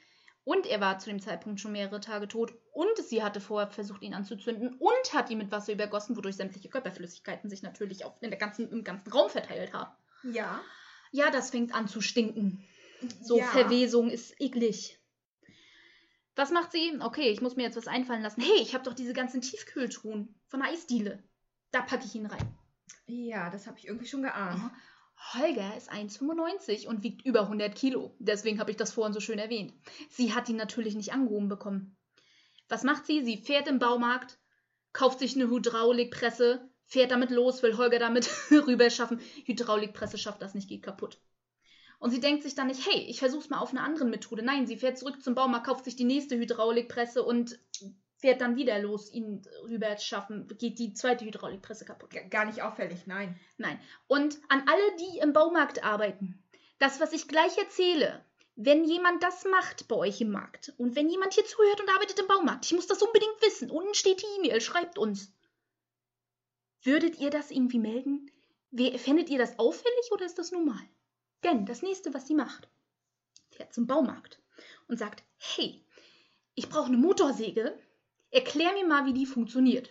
Und er war zu dem Zeitpunkt schon mehrere Tage tot. Und sie hatte vorher versucht, ihn anzuzünden und hat ihn mit Wasser übergossen, wodurch sämtliche Körperflüssigkeiten sich natürlich auf, in der ganzen, im ganzen Raum verteilt haben. ja. Ja, das fängt an zu stinken. So ja. Verwesung ist eklig. Was macht sie? Okay, ich muss mir jetzt was einfallen lassen. Hey, ich habe doch diese ganzen Tiefkühltruhen von der Eisdiele. Da packe ich ihn rein. Ja, das habe ich irgendwie schon geahnt. Aha. Holger ist 1,95 und wiegt über 100 Kilo. Deswegen habe ich das vorhin so schön erwähnt. Sie hat ihn natürlich nicht angehoben bekommen. Was macht sie? Sie fährt im Baumarkt, kauft sich eine Hydraulikpresse, fährt damit los, will Holger damit rüber schaffen. Hydraulikpresse schafft das nicht, geht kaputt. Und sie denkt sich dann nicht, hey, ich versuch's mal auf eine andere Methode. Nein, sie fährt zurück zum Baumarkt, kauft sich die nächste Hydraulikpresse und fährt dann wieder los, ihn rüber schaffen. Geht die zweite Hydraulikpresse kaputt. Gar nicht auffällig, nein. Nein. Und an alle, die im Baumarkt arbeiten, das, was ich gleich erzähle, wenn jemand das macht bei euch im Markt und wenn jemand hier zuhört und arbeitet im Baumarkt, ich muss das unbedingt wissen. Unten steht die E-Mail, schreibt uns. Würdet ihr das irgendwie melden? Fändet ihr das auffällig oder ist das normal? Denn das nächste, was sie macht, fährt zum Baumarkt und sagt: Hey, ich brauche eine Motorsäge. Erklär mir mal, wie die funktioniert.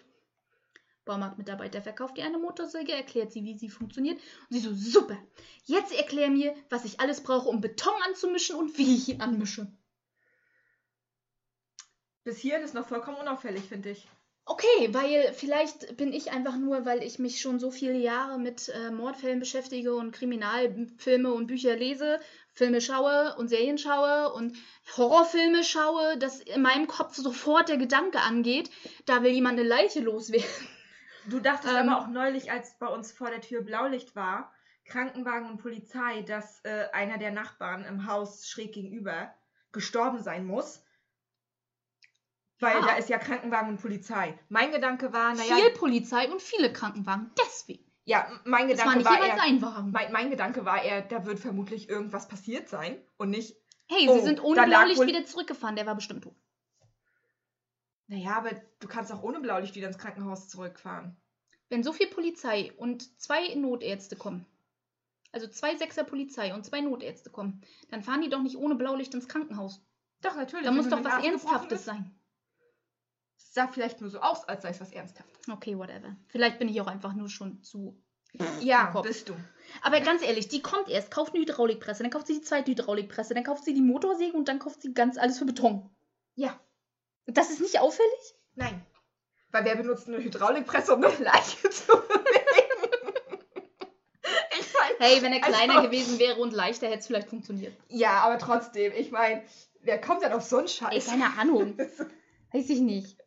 Baumarktmitarbeiter verkauft ihr eine Motorsäge, erklärt sie, wie sie funktioniert. Und sie so, super, jetzt erklär mir, was ich alles brauche, um Beton anzumischen und wie ich ihn anmische. Bis hierhin ist noch vollkommen unauffällig, finde ich. Okay, weil vielleicht bin ich einfach nur, weil ich mich schon so viele Jahre mit äh, Mordfällen beschäftige und Kriminalfilme und Bücher lese, Filme schaue und Serien schaue und Horrorfilme schaue, dass in meinem Kopf sofort der Gedanke angeht, da will jemand eine Leiche loswerden. Du dachtest Ähm. aber auch neulich, als bei uns vor der Tür Blaulicht war, Krankenwagen und Polizei, dass äh, einer der Nachbarn im Haus schräg gegenüber gestorben sein muss. Weil Ja. da ist ja Krankenwagen und Polizei. Mein Gedanke war, naja, Viel Polizei und viele Krankenwagen. Deswegen. Ja, mein Das war Gedanke war, jeweils eher, ein Wagen. mein, mein Gedanke war eher, da wird vermutlich irgendwas passiert sein und nicht, Hey, Oh, sie sind ohne Blaulicht wohl- wieder zurückgefahren. Der war bestimmt tot. naja, aber du kannst auch ohne Blaulicht wieder ins Krankenhaus zurückfahren. Wenn so viel Polizei und zwei Notärzte kommen, also zwei Sechser Polizei und zwei Notärzte kommen, dann fahren die doch nicht ohne Blaulicht ins Krankenhaus. Doch, natürlich. Da muss doch was Ernsthaftes sein. Sah vielleicht nur so aus, als sei es was Ernsthaftes. Okay, whatever. Vielleicht bin ich auch einfach nur schon zu. Ja, bist du. Aber ganz ehrlich, die kommt erst, kauft eine Hydraulikpresse, dann kauft sie die zweite Hydraulikpresse, dann kauft sie die Motorsäge und dann kauft sie ganz alles für Beton. Ja. Das ist nicht auffällig? Nein. Weil wer benutzt eine Hydraulikpresse, um eine Leiche zu bewegen? ich meine, Hey, wenn er Also- kleiner gewesen wäre und leichter, hätte es vielleicht funktioniert. ja, aber trotzdem, ich meine, wer kommt denn auf so einen Ey, Scheiß? keine Ahnung. Weiß ich nicht.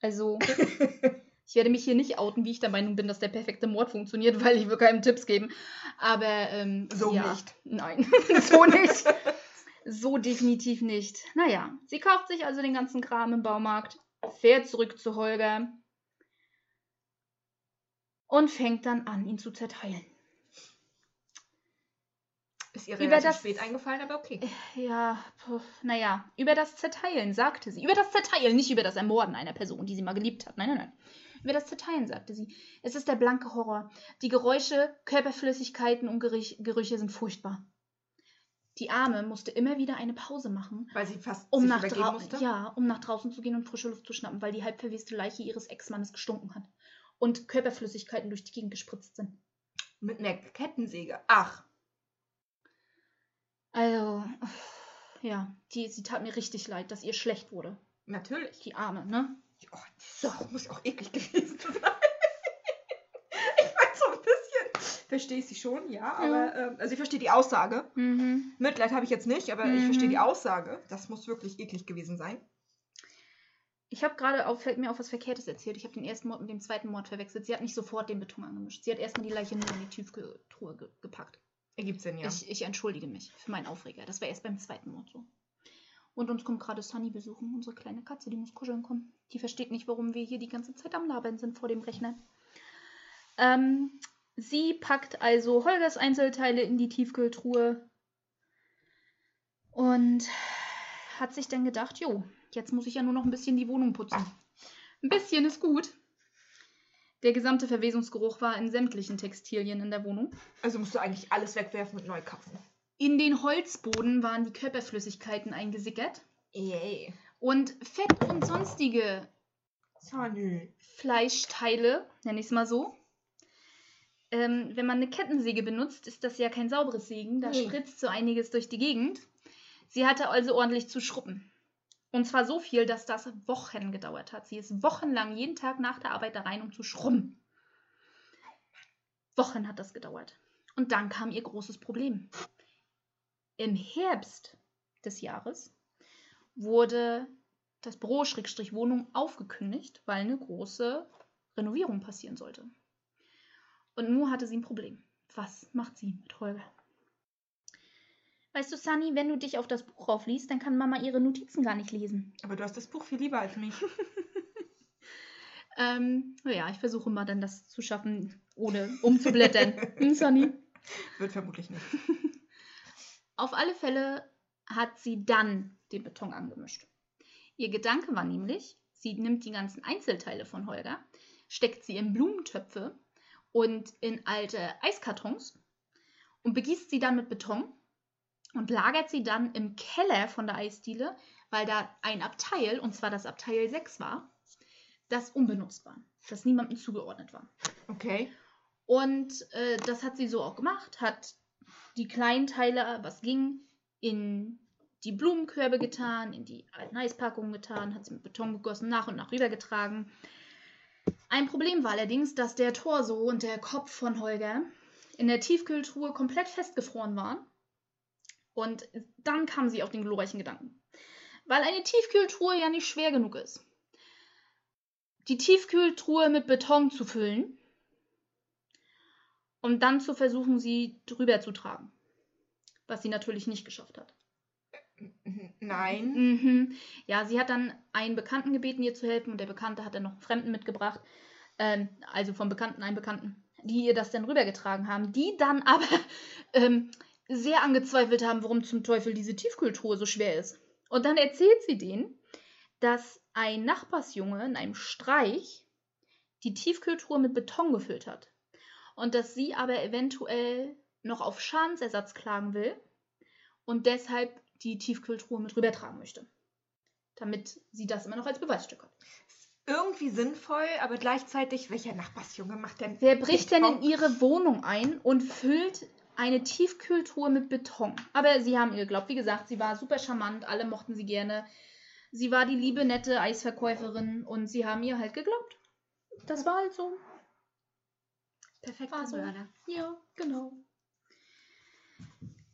Also, ich werde mich hier nicht outen, wie ich der Meinung bin, dass der perfekte Mord funktioniert, weil ich will keinem Tipps geben. Aber ähm, So ja. nicht. Nein, so nicht. So definitiv nicht. Naja, sie kauft sich also den ganzen Kram im Baumarkt, fährt zurück zu Holger und fängt dann an, ihn zu zerteilen. Ist ihr Über relativ das- spät eingefallen, aber okay. Ja, puh, naja, über das Zerteilen sagte sie. Über das Zerteilen, nicht über das Ermorden einer Person, die sie mal geliebt hat. Nein, nein, nein. Über das Zerteilen sagte sie. Es ist der blanke Horror. Die Geräusche, Körperflüssigkeiten und Gerich Gerüche sind furchtbar. Die Arme musste immer wieder eine Pause machen, Weil sie fast um nach, musste. ja, um nach draußen zu gehen und frische Luft zu schnappen, weil die halb verweste Leiche ihres Ex-Mannes gestunken hat. Und Körperflüssigkeiten durch die Gegend gespritzt sind. Mit einer Kettensäge. Ach, Also, ja, die, sie tat mir richtig leid, dass ihr schlecht wurde. natürlich. Die Arme, ne? Oh, so, muss ja auch eklig gewesen sein. ich meine, so ein bisschen verstehe ich sie schon, ja, aber ähm, also ich verstehe die Aussage. Mhm. Mitleid habe ich jetzt nicht, aber ich Mhm. verstehe die Aussage. Das muss wirklich eklig gewesen sein. Ich habe gerade mir auf was Verkehrtes erzählt. Ich habe den ersten Mord mit dem zweiten Mord verwechselt. Sie hat nicht sofort den Beton angemischt. Sie hat erstmal die Leiche nur in die Tiefkühltruhe ge gepackt. Ergibt Sinn, ja. Ich, ich entschuldige mich für meinen Aufreger. Das war erst beim zweiten Mord so. Und uns kommt gerade Sunny besuchen, unsere kleine Katze, die muss kuscheln kommen. Die versteht nicht, warum wir hier die ganze Zeit am Labern sind vor dem Rechner. Ähm, sie packt also Holgers Einzelteile in die Tiefkühltruhe und hat sich dann gedacht, jo, jetzt muss ich ja nur noch ein bisschen die Wohnung putzen. Ein bisschen ist gut. Der gesamte Verwesungsgeruch war in sämtlichen Textilien in der Wohnung. Also musst du eigentlich alles wegwerfen und neu kaufen. In den Holzboden waren die Körperflüssigkeiten eingesickert Yay. und Fett und sonstige Sonny. Fleischteile, nenne ich es mal so. Ähm, wenn man eine Kettensäge benutzt, ist das ja kein sauberes Sägen. Da Nee. spritzt so einiges durch die Gegend. Sie hatte also ordentlich zu schrubben. Und zwar so viel, dass das Wochen gedauert hat. Sie ist wochenlang jeden Tag nach der Arbeit da rein, um zu schrubben. Wochen hat das gedauert. Und dann kam ihr großes Problem. Im Herbst des Jahres wurde das Büro Schrägstrich Wohnung aufgekündigt, weil eine große Renovierung passieren sollte. Und nur hatte sie ein Problem. Was macht sie mit Holger? Weißt du, Sunny, wenn du dich auf das Buch aufliest, dann kann Mama ihre Notizen gar nicht lesen. Aber du hast das Buch viel lieber als mich. Ähm, ja, ich versuche mal dann das zu schaffen, ohne umzublättern. hm, Sunny? Wird vermutlich nicht. Auf alle Fälle hat sie dann den Beton angemischt. Ihr Gedanke war nämlich, sie nimmt die ganzen Einzelteile von Holger, steckt sie in Blumentöpfe und in alte Eiskartons und begießt sie dann mit Beton und lagert sie dann im Keller von der Eisdiele, weil da ein Abteil, und zwar das Abteil 6 war, das unbenutzt war, das niemandem zugeordnet war. Okay. Und äh, das hat sie so auch gemacht, hat die kleinen Teile, was ging, in die Blumenkörbe getan, in die alten Eispackungen getan, hat sie mit Beton gegossen, nach und nach rübergetragen. Ein Problem war allerdings, dass der Torso und der Kopf von Holger in der Tiefkühltruhe komplett festgefroren waren. Und dann kam sie auf den glorreichen Gedanken. Weil eine Tiefkühltruhe ja nicht schwer genug ist. Die Tiefkühltruhe mit Beton zu füllen um dann zu versuchen, sie drüber zu tragen. Was sie natürlich nicht geschafft hat. Nein. Mhm. Ja, sie hat dann einen Bekannten gebeten, ihr zu helfen und der Bekannte hat dann noch einen Fremden mitgebracht. Ähm, also vom Bekannten einen Bekannten. die ihr das dann rübergetragen haben, die dann aber ähm, sehr angezweifelt haben, warum zum Teufel diese Tiefkühltruhe so schwer ist. Und dann erzählt sie denen, dass ein Nachbarsjunge in einem Streich die Tiefkühltruhe mit Beton gefüllt hat. Und dass sie aber eventuell noch auf Schadensersatz klagen will und deshalb die Tiefkühltruhe mit rübertragen möchte. Damit sie das immer noch als Beweisstück hat. Irgendwie sinnvoll, aber gleichzeitig, welcher Nachbarsjunge macht denn. Wer bricht denn in ihre Wohnung ein und füllt eine Tiefkühltruhe mit Beton? Aber sie haben ihr geglaubt. Wie gesagt, sie war super charmant, alle mochten sie gerne. Sie war die liebe, nette Eisverkäuferin und sie haben ihr halt geglaubt. Das war halt so. Perfekter War so. Mörder. Ja, genau.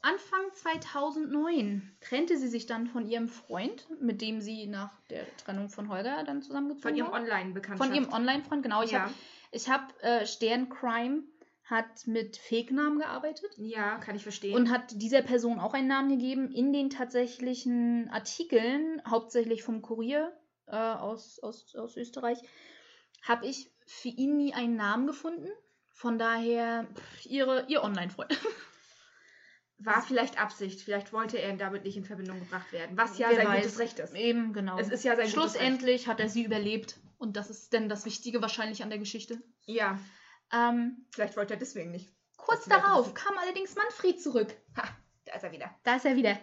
Anfang 2009 trennte sie sich dann von ihrem Freund, mit dem sie nach der Trennung von Holger dann zusammengezogen Von ihrem war. Online-Bekanntschaft. Von ihrem Online-Freund, genau. Ich ja. habe ich hab, äh, Sterncrime hat mit Fake-Namen gearbeitet ja, kann ich verstehen. und hat dieser Person auch einen Namen gegeben. In den tatsächlichen Artikeln, hauptsächlich vom Kurier äh, aus, aus, aus Österreich, habe ich für ihn nie einen Namen gefunden. Von daher pff, ihre, ihr Online-Freund. War vielleicht Absicht. Vielleicht wollte er damit nicht in Verbindung gebracht werden. Was ja Wer sein weiß. gutes Recht ist. Eben, genau. Es ist ja sein. Schlussendlich hat er sie überlebt. Und das ist denn das Wichtige wahrscheinlich an der Geschichte. Ja, Ähm, vielleicht wollte er deswegen nicht. kurz darauf ein kam allerdings Manfred zurück. Ha, da ist er wieder. Da ist er wieder.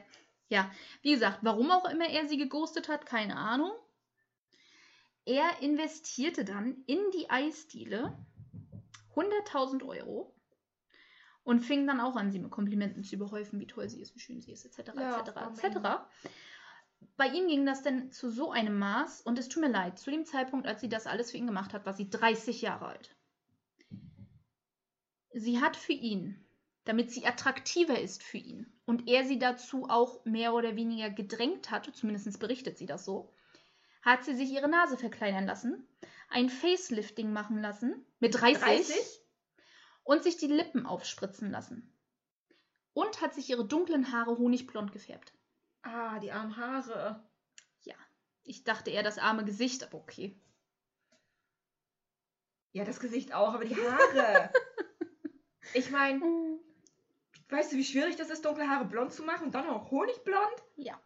Ja, wie gesagt, warum auch immer er sie geghostet hat, keine Ahnung. Er investierte dann in die Eisdiele 100.000 Euro und fing dann auch an, sie mit Komplimenten zu überhäufen, wie toll sie ist, wie schön sie ist, etc. Ja, etc. Frau etc. Bei ihm ging das dann zu so einem Maß und es tut mir leid, zu dem Zeitpunkt, als sie das alles für ihn gemacht hat, war sie 30 Jahre alt. Sie hat für ihn, damit sie attraktiver ist für ihn und er sie dazu auch mehr oder weniger gedrängt hat, zumindest berichtet sie das so, hat sie sich ihre Nase verkleinern lassen, ein Facelifting machen lassen mit 30, 30? und sich die Lippen aufspritzen lassen. Und hat sich ihre dunklen Haare honigblond gefärbt. Ah, die armen Haare. Ich dachte eher das arme Gesicht, aber okay. Ja, das Gesicht auch, aber die Haare. ich meine, weißt du, wie schwierig das ist, dunkle Haare blond zu machen und dann auch honigblond? Ja.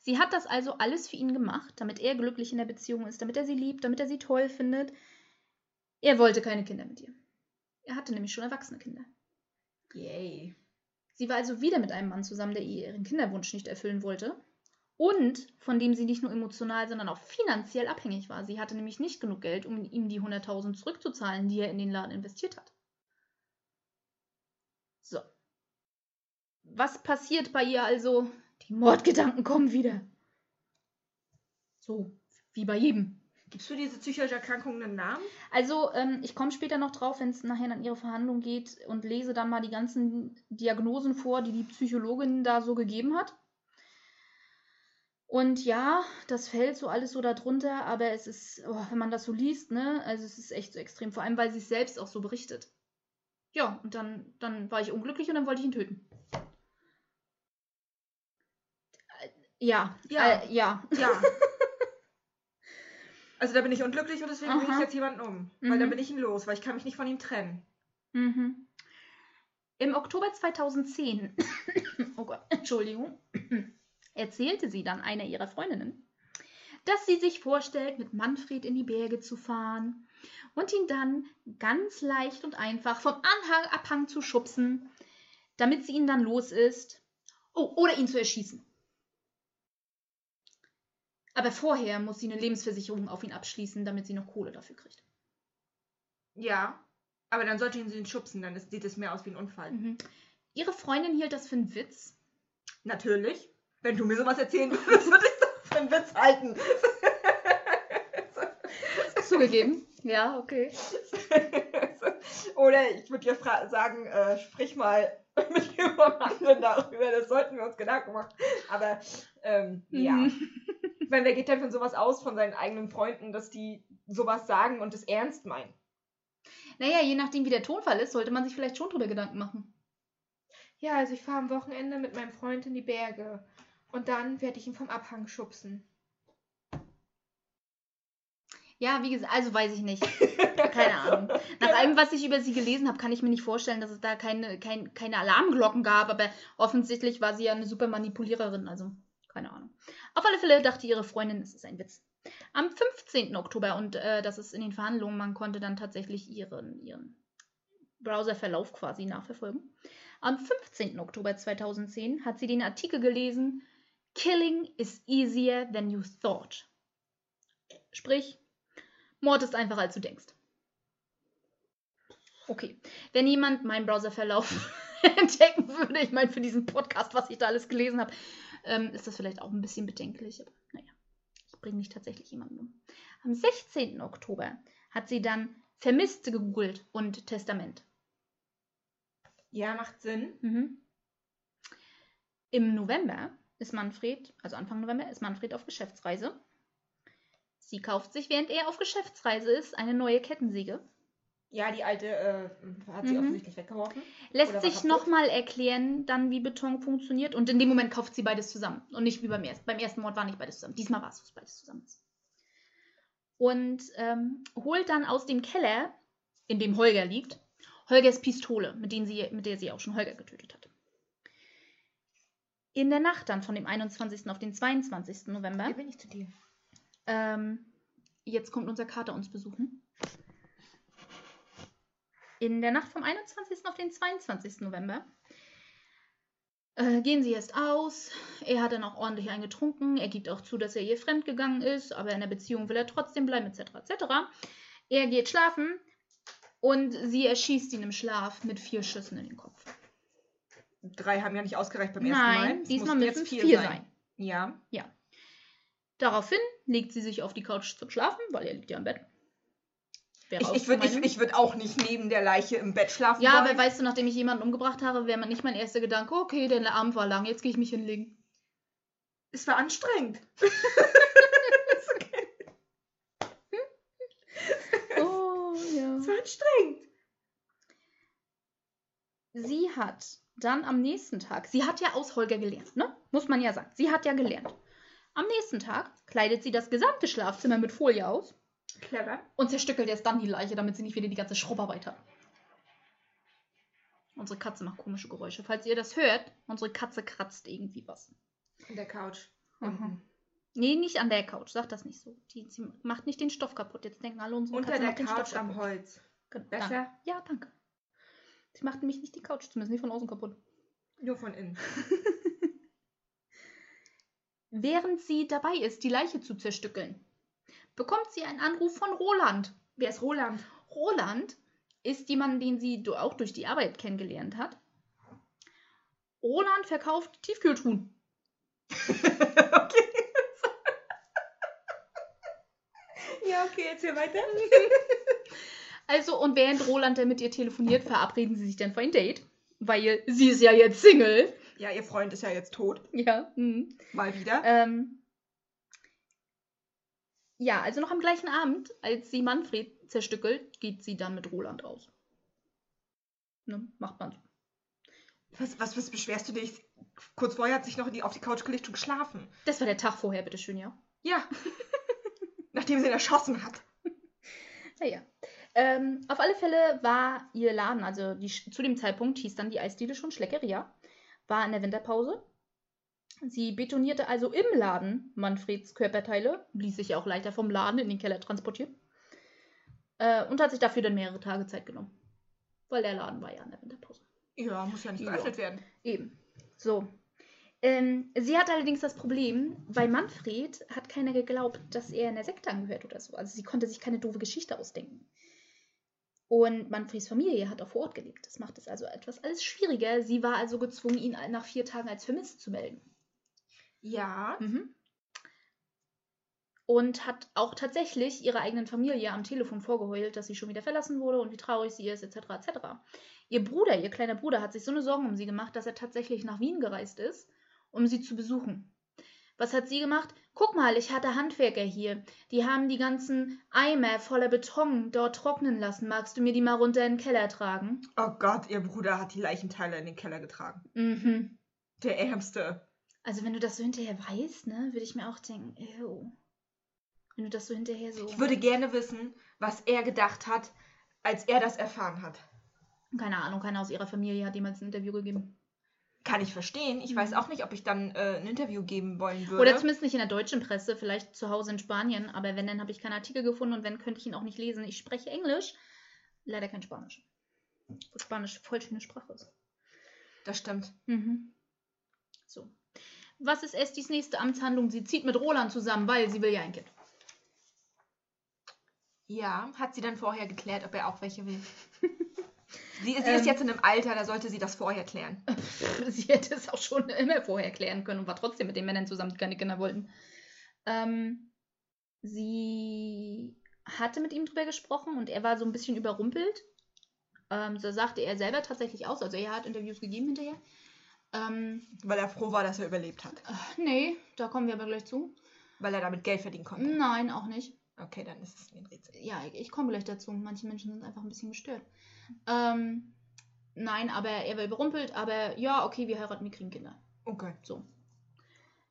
Sie hat das also alles für ihn gemacht, damit er glücklich in der Beziehung ist, damit er sie liebt, damit er sie toll findet. Er wollte keine Kinder mit ihr. Er hatte nämlich schon erwachsene Kinder. Yay. Sie war also wieder mit einem Mann zusammen, der ihr ihren Kinderwunsch nicht erfüllen wollte und von dem sie nicht nur emotional, sondern auch finanziell abhängig war. Sie hatte nämlich nicht genug Geld, um ihm die 100.000 zurückzuzahlen, die er in den Laden investiert hat. So. Was passiert bei ihr also? Die Mordgedanken kommen wieder. So, wie bei jedem. Gibst du diese psychische Erkrankung einen Namen? Also, ähm, ich komme später noch drauf, wenn es nachher an ihre Verhandlung geht und lese dann mal die ganzen Diagnosen vor, die die Psychologin da so gegeben hat. Und ja, das fällt so alles so darunter, aber es ist, oh, wenn man das so liest, ne, also es ist echt so extrem, vor allem weil sie es selbst auch so berichtet. Ja, und dann, dann war ich unglücklich und dann wollte ich ihn töten. Äh, Ja, Ja. Äh, ja. Ja. also da bin ich unglücklich und deswegen bringe ich Aha. jetzt jemanden um. Weil dann Mhm. bin ich ihn los, weil ich kann mich nicht von ihm trennen. Mhm. Im Oktober 2010, oh Gott, Entschuldigung, erzählte sie dann einer ihrer Freundinnen, dass sie sich vorstellt, mit Manfred in die Berge zu fahren und ihn dann ganz leicht und einfach vom Anhang Abhang zu schubsen, damit sie ihn dann los ist. Oh, oder ihn zu erschießen. Aber vorher muss sie eine Lebensversicherung auf ihn abschließen, damit sie noch Kohle dafür kriegt. Ja. Aber dann sollte sie ihn schubsen, dann ist, sieht es mehr aus wie ein Unfall. Mhm. Ihre Freundin hielt das für einen Witz. Natürlich. Wenn du mir sowas erzählen würdest, würde ich das für einen Witz halten. Zugegeben. Ja, okay. Oder ich würde dir sagen, äh, sprich mal mit jemandem anderen darüber, das sollten wir uns Gedanken machen. Aber ähm, ja. Mhm. Ich meine, wer geht denn von sowas aus, von seinen eigenen Freunden, dass die sowas sagen und es ernst meinen? Naja, je nachdem, wie der Tonfall ist, sollte man sich vielleicht schon drüber Gedanken machen. Ja, also ich fahre am Wochenende mit meinem Freund in die Berge. Und dann werde ich ihn vom Abhang schubsen. Ja, wie gesagt, also weiß ich nicht. Keine Ahnung. Nach allem, was ich über sie gelesen habe, kann ich mir nicht vorstellen, dass es da keine, kein, keine Alarmglocken gab, aber offensichtlich war sie ja eine super Manipuliererin, also keine Ahnung. Auf alle Fälle dachte ihre Freundin, es ist ein Witz. Am 15. Oktober, und äh, das ist in den Verhandlungen, man konnte dann tatsächlich ihren, ihren Browserverlauf quasi nachverfolgen. Am 15. Oktober 2010 hat sie den Artikel gelesen, Killing is easier than you thought. Sprich, Mord ist einfacher als du denkst. Okay, wenn jemand meinen Browserverlauf entdecken würde, ich meine für diesen Podcast, was ich da alles gelesen habe, ähm, ist das vielleicht auch ein bisschen bedenklich. Aber naja, ich bringe nicht tatsächlich jemanden um. Am 16. Oktober hat sie dann Vermisste gegoogelt und Testament. Ja, macht Sinn. Mhm. Im November ist Manfred, also Anfang November, ist Manfred auf Geschäftsreise. Sie kauft sich, während er auf Geschäftsreise ist, eine neue Kettensäge. Ja, die alte äh, hat sie Mhm. offensichtlich weggeworfen. Lässt sich nochmal erklären, dann wie Beton funktioniert. Und in dem Moment kauft sie beides zusammen. Und nicht wie beim ersten. Beim ersten Mord war nicht beides zusammen. Diesmal war es, was beides zusammen ist. Und ähm, holt dann aus dem Keller, in dem Holger liegt, Holgers Pistole, mit, denen sie, mit der sie auch schon Holger getötet hat. In der Nacht dann von dem 21. auf den 22. November Hier bin ich zu dir. ähm, jetzt kommt unser Kater uns besuchen. In der Nacht vom 21. auf den 22. November äh, gehen sie erst aus. Er hat dann auch ordentlich eingetrunken. Er gibt auch zu, dass er ihr fremdgegangen ist, aber in der Beziehung will er trotzdem bleiben, etc. etc. Er geht schlafen und sie erschießt ihn im Schlaf mit vier Schüssen in den Kopf. Drei haben ja nicht ausgereicht beim ersten Mal. Nein, Es diesmal müssen es vier sein. Ja. Daraufhin legt sie sich auf die Couch zum Schlafen, weil er liegt ja im Bett. Wäre Ich, ich würde würd auch nicht neben der Leiche im Bett schlafen Ja, wollen. aber weißt du, nachdem ich jemanden umgebracht habe, wäre man nicht mein erster Gedanke, okay, der Abend war lang, jetzt gehe ich mich hinlegen. es war anstrengend. Oh, ja. Es war anstrengend. Sie hat dann am nächsten Tag, sie hat ja aus Holger gelernt, ne? Muss man ja sagen. Sie hat ja gelernt. Am nächsten Tag kleidet sie das gesamte Schlafzimmer mit Folie aus Clever. und zerstückelt erst dann die Leiche, damit sie nicht wieder die ganze Schrubbarbeit hat. Unsere Katze macht komische Geräusche. Falls ihr das hört, unsere Katze kratzt irgendwie was. In der Couch. Mhm. Nee, nicht an der Couch, sag das nicht so. Die, sie macht nicht den Stoff kaputt. Jetzt denken alle unsere Unter Katze der Couch Stoff am. Holz. Ge- Besser? Danke. Ja, danke. Sie macht nämlich nicht die Couch, zumindest nicht von außen kaputt. Nur von innen. Während sie dabei ist, die Leiche zu zerstückeln, bekommt sie einen Anruf von Roland. Wer ist Roland? Roland ist jemand, den sie du- auch durch die Arbeit kennengelernt hat. Roland verkauft Tiefkühltruhen. okay. ja, okay, erzähl weiter. Also, und während Roland dann mit ihr telefoniert, verabreden sie sich dann für ein Date. Weil sie ist ja jetzt Single. Ja, ihr Freund ist ja jetzt tot. Ja. Mhm. Mal wieder. Ähm, ja, also noch am gleichen Abend, als sie Manfred zerstückelt, geht sie dann mit Roland aus. Ne, macht man so. Was, was, was beschwerst du dich? Kurz vorher hat sich noch die, auf die Couch gelegt und geschlafen. Das war der Tag vorher, bitteschön, ja. Ja. Nachdem sie ihn erschossen hat. Naja. Ähm, auf alle Fälle war ihr Laden, also die, zu dem Zeitpunkt hieß dann die Eisdiele schon Schleckeria, war in der Winterpause. Sie betonierte also im Laden Manfreds Körperteile, ließ sich ja auch leichter vom Laden in den Keller transportieren äh, und hat sich dafür dann mehrere Tage Zeit genommen. Weil der Laden war ja in der Winterpause. Ja, muss ja nicht Ja. geöffnet werden. Eben. So. Ähm, sie hat allerdings das Problem, bei Manfred hat keiner geglaubt, dass er in der Sekte angehört oder so. Also sie konnte sich keine doofe Geschichte ausdenken. Und Manfreds Familie hat auch vor Ort gelebt. Das macht es also etwas alles schwieriger. Sie war also gezwungen, ihn nach vier Tagen als vermisst zu melden. Ja. Mhm. Und hat auch tatsächlich ihrer eigenen Familie am Telefon vorgeheult, dass sie schon wieder verlassen wurde und wie traurig sie ist, etc. etc. Ihr Bruder, ihr kleiner Bruder, hat sich so eine Sorgen um sie gemacht, dass er tatsächlich nach Wien gereist ist, um sie zu besuchen. Was hat sie gemacht? Guck mal, ich hatte Handwerker hier. Die haben die ganzen Eimer voller Beton dort trocknen lassen. Magst du mir die mal runter in den Keller tragen? Oh Gott, ihr Bruder hat die Leichenteile in den Keller getragen. Mhm. Der Ärmste. Also wenn du das so hinterher weißt, ne, würde ich mir auch denken, ew. Wenn du das so hinterher so. Ich würde gerne wissen, was er gedacht hat, als er das erfahren hat. Keine Ahnung, keiner aus ihrer Familie hat jemals ein Interview gegeben. Kann ich verstehen. Ich weiß Mhm. auch nicht, ob ich dann äh, ein Interview geben wollen würde. Oder zumindest nicht in der deutschen Presse, vielleicht zu Hause in Spanien. Aber wenn, dann habe ich keinen Artikel gefunden und wenn, könnte ich ihn auch nicht lesen. Ich spreche Englisch, leider kein Spanisch. Wo Spanisch voll schöne Sprache ist. das stimmt. Mhm. So. Was ist Estis nächste Amtshandlung? Sie zieht mit Roland zusammen, weil sie will ja ein Kind. Ja, hat sie dann vorher geklärt, ob er auch welche will? sie sie Ähm. ist jetzt in einem Alter, da sollte sie das vorher klären. Sie hätte es auch schon immer vorher klären können und war trotzdem mit den Männern zusammen, die keine Kinder wollten. Ähm, sie hatte mit ihm drüber gesprochen und er war so ein bisschen überrumpelt. Ähm, so sagte er selber tatsächlich aus. Also er hat Interviews gegeben hinterher. Ähm, Weil er froh war, dass er überlebt hat. äh, nee, da kommen wir aber gleich zu. Weil er damit Geld verdienen konnte. Nein, auch nicht. Okay, dann ist es ein Rätsel. Ja, ich, ich komme gleich dazu. Manche Menschen sind einfach ein bisschen gestört. Ähm, nein, aber er war überrumpelt. Aber ja, okay, wir heiraten, wir kriegen Kinder. Okay. So.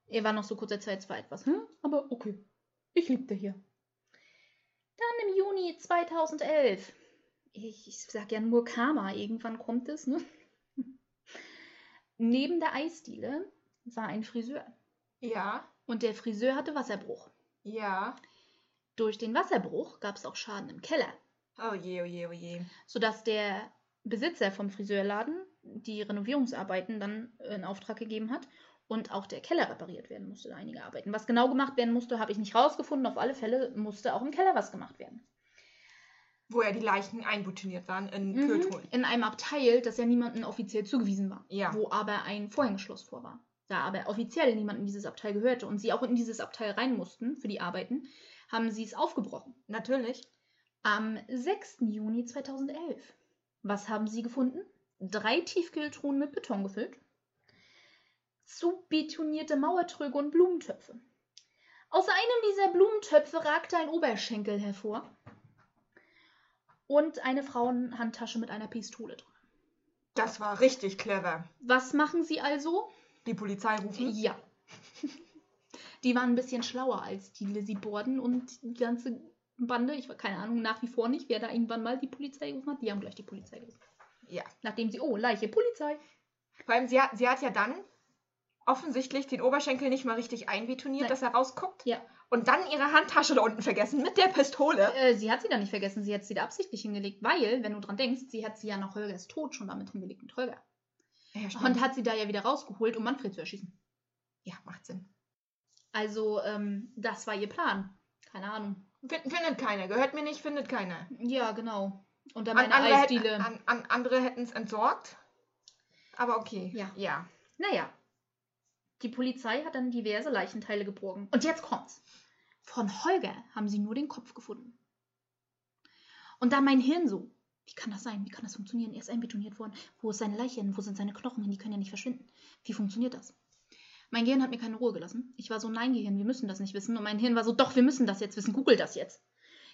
Er war noch so kurzer Zeit zwar etwas, hm? aber okay. Ich liebte hier. Dann im Juni 2011. Ich, ich sag ja nur Karma, irgendwann kommt es, ne? Neben der Eisdiele war ein Friseur. Ja, Und der Friseur hatte Wasserbruch. ja. Durch den Wasserbruch gab es auch Schaden im Keller, Oh je, oh je, oh je. sodass der Besitzer vom Friseurladen die Renovierungsarbeiten dann in Auftrag gegeben hat und auch der Keller repariert werden musste, einige Arbeiten. Was genau gemacht werden musste, habe ich nicht rausgefunden. Auf alle Fälle musste auch im Keller was gemacht werden. Wo ja die Leichen einbutoniert waren in Mhm. Kühlton. In einem Abteil, das ja niemandem offiziell zugewiesen war. Ja. Wo aber ein Vorhängeschloss vor war. Da aber offiziell niemand in dieses Abteil gehörte und sie auch in dieses Abteil rein mussten für die Arbeiten, haben sie es aufgebrochen. Natürlich. Am 6. Juni 2011. Was haben sie gefunden? Drei Tiefkühltruhen mit Beton gefüllt. Zu betonierte Mauertröge und Blumentöpfe. Aus einem dieser Blumentöpfe ragte ein Oberschenkel hervor. Und eine Frauenhandtasche mit einer Pistole drin. Das war richtig clever. Was machen sie also? Die Polizei rufen. Ja. Die waren ein bisschen schlauer als die Lizzie Borden und die ganze Bande. Ich war keine Ahnung nach wie vor nicht, wer da irgendwann mal die Polizei gerufen hat. Die haben gleich die Polizei gerufen. Ja. Nachdem sie, oh, Leiche, Polizei. Vor allem, sie hat, sie hat ja dann offensichtlich den Oberschenkel nicht mal richtig einbetoniert, Nein. dass er rausguckt. Ja. Und dann ihre Handtasche da unten vergessen mit der Pistole. Äh, sie hat sie da nicht vergessen, sie hat sie da absichtlich hingelegt, weil, wenn du dran denkst, sie hat sie ja nach Holgers Tod schon damit hingelegt mit Holger. Ja, Und hat sie da ja wieder rausgeholt, um Manfred zu erschießen. ja macht Sinn. Also, ähm, das war ihr Plan. Keine Ahnung. Find, findet keiner. Gehört mir nicht, findet keiner. Ja, genau. Und dann An, meine andere hätten, Eisdiele. an, an, andere hätten es entsorgt. Aber okay. Ja. Ja. Naja. Die Polizei hat dann diverse Leichenteile geborgen. Und jetzt kommt's. Von Holger haben sie nur den Kopf gefunden. Und da mein Hirn so, wie kann das sein? Wie kann das funktionieren? Er ist einbetoniert worden. Wo ist seine Leiche hin? Wo sind seine Knochen hin? Die können ja nicht verschwinden. Wie funktioniert das? Mein Gehirn hat mir keine Ruhe gelassen. Ich war so, nein, Gehirn, wir müssen das nicht wissen. Und mein Hirn war so, doch, wir müssen das jetzt wissen. Google das jetzt.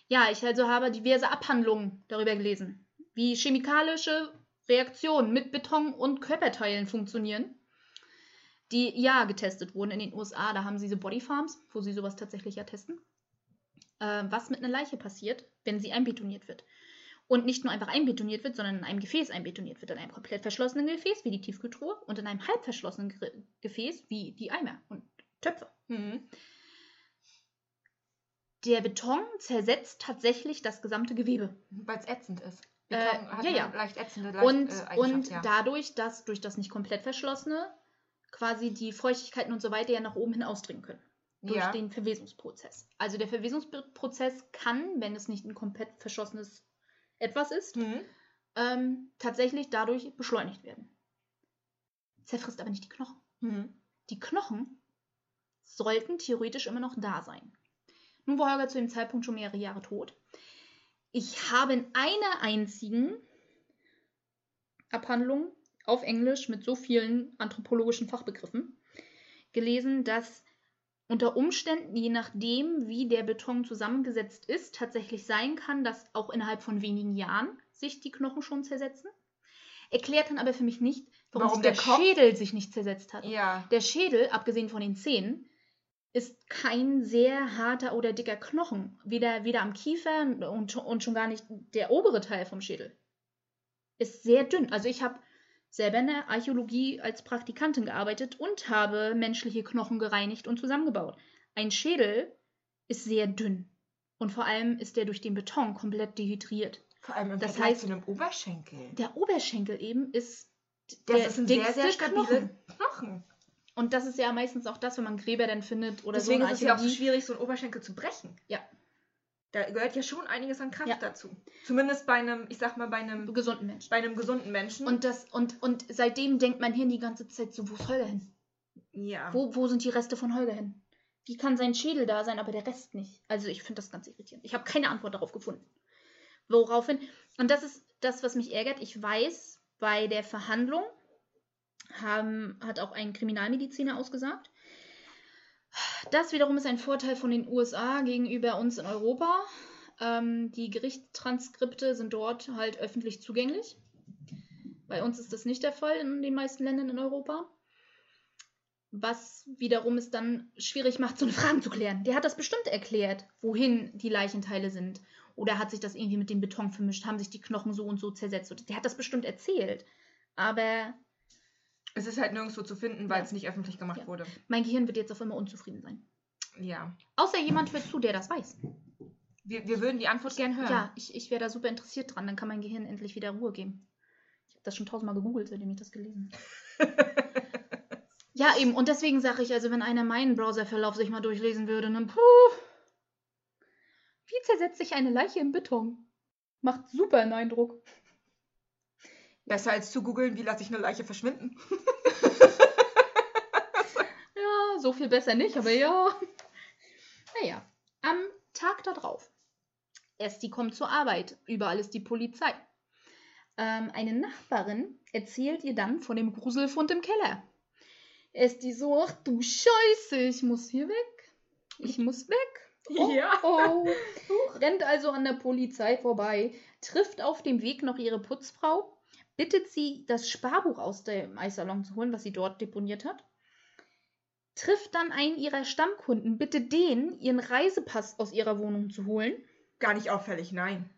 Ja, ich also habe diverse Abhandlungen darüber gelesen, wie chemikalische Reaktionen mit Beton und Körperteilen funktionieren, die ja getestet wurden in den USA. Da haben sie diese Bodyfarms, wo sie sowas tatsächlich ja testen. Äh, was mit einer Leiche passiert, wenn sie einbetoniert wird. Und nicht nur einfach einbetoniert wird, sondern in einem Gefäß einbetoniert wird. In einem komplett verschlossenen Gefäß, wie die Tiefkühltruhe, und in einem halb verschlossenen Ge Gefäß, wie die Eimer und Töpfe. Mhm. Der Beton zersetzt tatsächlich das gesamte Gewebe. Weil es ätzend ist. Äh, Beton hat ja, ja. leicht ätzende leicht, und äh, und dadurch, dass durch das nicht komplett verschlossene quasi die Feuchtigkeiten und so weiter ja nach oben hin ausdringen können. Durch ja. den Verwesungsprozess. Also der Verwesungsprozess kann, wenn es nicht ein komplett verschlossenes etwas ist, Mhm. ähm, tatsächlich dadurch beschleunigt werden. Zerfrisst aber nicht die Knochen. Mhm. Die Knochen sollten theoretisch immer noch da sein. Nun war Holger zu dem Zeitpunkt schon mehrere Jahre tot. Ich habe in einer einzigen Abhandlung auf Englisch mit so vielen anthropologischen Fachbegriffen gelesen, dass unter Umständen, je nachdem, wie der Beton zusammengesetzt ist, tatsächlich sein kann, dass auch innerhalb von wenigen Jahren sich die Knochen schon zersetzen. Erklärt dann aber für mich nicht, warum, Warum sich der, der Schädel sich nicht zersetzt hat. Ja. Der Schädel, abgesehen von den Zähnen, ist kein sehr harter oder dicker Knochen. Weder, weder am Kiefer und, und schon gar nicht der obere Teil vom Schädel. Ist sehr dünn. Also ich habe selber in der Archäologie als Praktikantin gearbeitet und habe menschliche Knochen gereinigt und zusammengebaut. Ein Schädel ist sehr dünn. Und vor allem ist der durch den Beton komplett dehydriert. Vor allem im Das Vergleich heißt- zu einem Oberschenkel. Der Oberschenkel eben ist Das der ist ein sehr, sehr stabile Knochen. Knochen. Und das ist ja meistens auch das, wenn man Gräber dann findet oder Deswegen so. in ist es ja auch so schwierig, so einen Oberschenkel zu brechen. Ja. Da gehört ja schon einiges an Kraft Ja. dazu. Zumindest bei einem, ich sag mal, bei einem, gesunden Menschen. bei einem gesunden Menschen. Und, das, und, und seitdem denkt mein Hirn die ganze Zeit so, wo ist Holger hin? ja. Wo, wo sind die Reste von Holger hin? Wie kann sein Schädel da sein, aber der Rest nicht? Also ich finde das ganz irritierend. Ich habe keine Antwort darauf gefunden. Woraufhin, und das ist das, was mich ärgert. Ich weiß, bei der Verhandlung haben, hat auch ein Kriminalmediziner ausgesagt. Das wiederum ist ein Vorteil von den USA gegenüber uns in Europa. Ähm, die Gerichtstranskripte sind dort halt öffentlich zugänglich. Bei uns ist das nicht der Fall in den meisten Ländern in Europa. Was wiederum es dann schwierig macht, so eine Fragen zu klären. Der hat das bestimmt erklärt, wohin die Leichenteile sind. Oder hat sich das irgendwie mit dem Beton vermischt, haben sich die Knochen so und so zersetzt. Der hat das bestimmt erzählt. Aber Es ist halt nirgendwo zu finden, weil Ja. es nicht öffentlich gemacht Ja. wurde. mein Gehirn wird jetzt auf immer unzufrieden sein. Ja. Außer jemand hört zu, der das weiß. Wir, wir würden die Antwort gern hören. Ja, ich, ich wäre da super interessiert dran. Dann kann mein Gehirn endlich wieder Ruhe geben. Ich habe das schon tausendmal gegoogelt, seitdem ich das gelesen habe. Ja, eben. Und deswegen sage ich, also wenn einer meinen Browserverlauf sich mal durchlesen würde, dann puh. Wie zersetzt sich eine Leiche im Beton? Macht super einen Eindruck. Besser als zu googeln, wie lasse ich eine Leiche verschwinden. Ja, so viel besser nicht, aber ja. Naja, am Tag darauf. Esti kommt zur Arbeit. Überall ist die Polizei. Ähm, eine Nachbarin erzählt ihr dann von dem Gruselfund im Keller. Esti so, ach du Scheiße, ich muss hier weg. Ich muss weg. Oh, Ja. Oh. Rennt also an der Polizei vorbei, trifft auf dem Weg noch ihre Putzfrau, bittet sie, das Sparbuch aus dem Eissalon zu holen, was sie dort deponiert hat. Trifft dann einen ihrer Stammkunden, bittet den, ihren Reisepass aus ihrer Wohnung zu holen. Gar nicht auffällig, nein.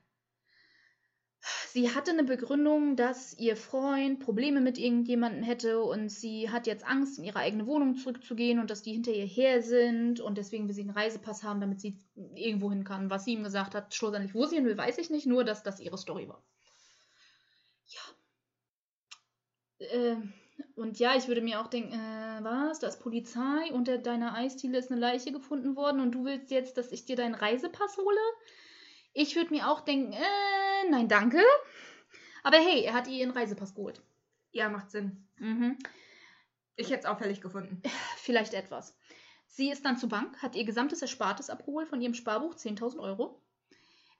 Sie hatte eine Begründung, dass ihr Freund Probleme mit irgendjemandem hätte und sie hat jetzt Angst, in ihre eigene Wohnung zurückzugehen und dass die hinter ihr her sind und deswegen will sie einen Reisepass haben, damit sie irgendwo hin kann. Was sie ihm gesagt hat, schlussendlich, wo sie hin will, weiß ich nicht, nur dass das ihre Story war. Ja. Ähm, und ja, ich würde mir auch denken, äh, was, da ist Polizei, unter deiner Eisdiele ist eine Leiche gefunden worden und du willst jetzt, dass ich dir deinen Reisepass hole? Ich würde mir auch denken, äh, nein, danke. Aber hey, er hat ihr ihren Reisepass geholt. Ja, macht Sinn. Mhm. Ich hätte es auffällig gefunden. Vielleicht etwas. Sie ist dann zur Bank, hat ihr gesamtes Erspartes abgeholt von ihrem Sparbuch, 10.000 Euro,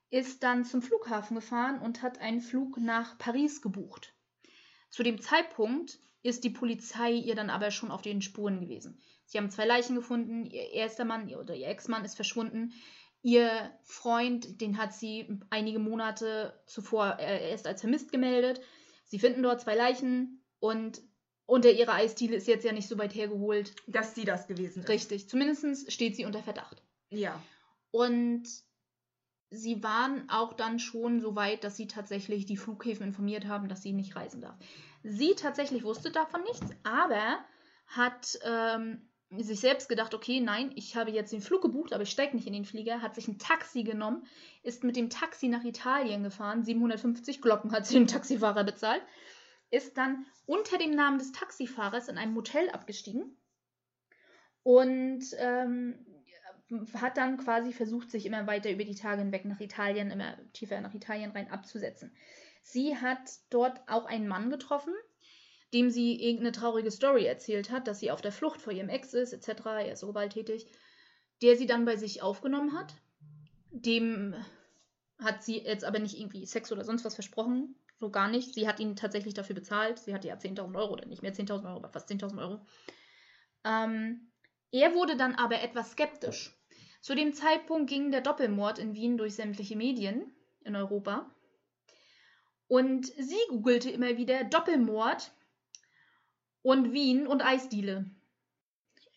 ist dann zum Flughafen gefahren und hat einen Flug nach Paris gebucht. Zu dem Zeitpunkt ist die Polizei ihr dann aber schon auf den Spuren gewesen. Sie haben zwei Leichen gefunden, ihr erster Mann oder ihr Ex-Mann ist verschwunden. Ihr Freund, den hat sie einige Monate zuvor äh, erst als vermisst gemeldet. Sie finden dort zwei Leichen und unter ihrer Eisdiele ist jetzt ja nicht so weit hergeholt. Dass sie das gewesen ist. Richtig. Zumindest steht sie unter Verdacht. Ja. Und sie waren auch dann schon so weit, dass sie tatsächlich die Flughäfen informiert haben, dass sie nicht reisen darf. Sie tatsächlich wusste davon nichts, aber hat ähm, sich selbst gedacht, okay, nein, ich habe jetzt den Flug gebucht, aber ich steige nicht in den Flieger, hat sich ein Taxi genommen, ist mit dem Taxi nach Italien gefahren, 750 Glocken hat sie dem Taxifahrer bezahlt, ist dann unter dem Namen des Taxifahrers in einem Motel abgestiegen und ähm, hat dann quasi versucht, sich immer weiter über die Tage hinweg nach Italien, immer tiefer nach Italien rein abzusetzen. Sie hat dort auch einen Mann getroffen, dem sie irgendeine traurige Story erzählt hat, dass sie auf der Flucht vor ihrem Ex ist, etc. Er ist so gewalttätig, der sie dann bei sich aufgenommen hat. Dem hat sie jetzt aber nicht irgendwie Sex oder sonst was versprochen, so gar nicht. Sie hat ihn tatsächlich dafür bezahlt. Sie hatte ja 10.000 Euro oder nicht mehr 10.000 Euro, aber fast 10.000 Euro. Ähm, er wurde dann aber etwas skeptisch. Zu dem Zeitpunkt ging der Doppelmord in Wien durch sämtliche Medien in Europa. Und sie googelte immer wieder Doppelmord und Wien und Eisdiele.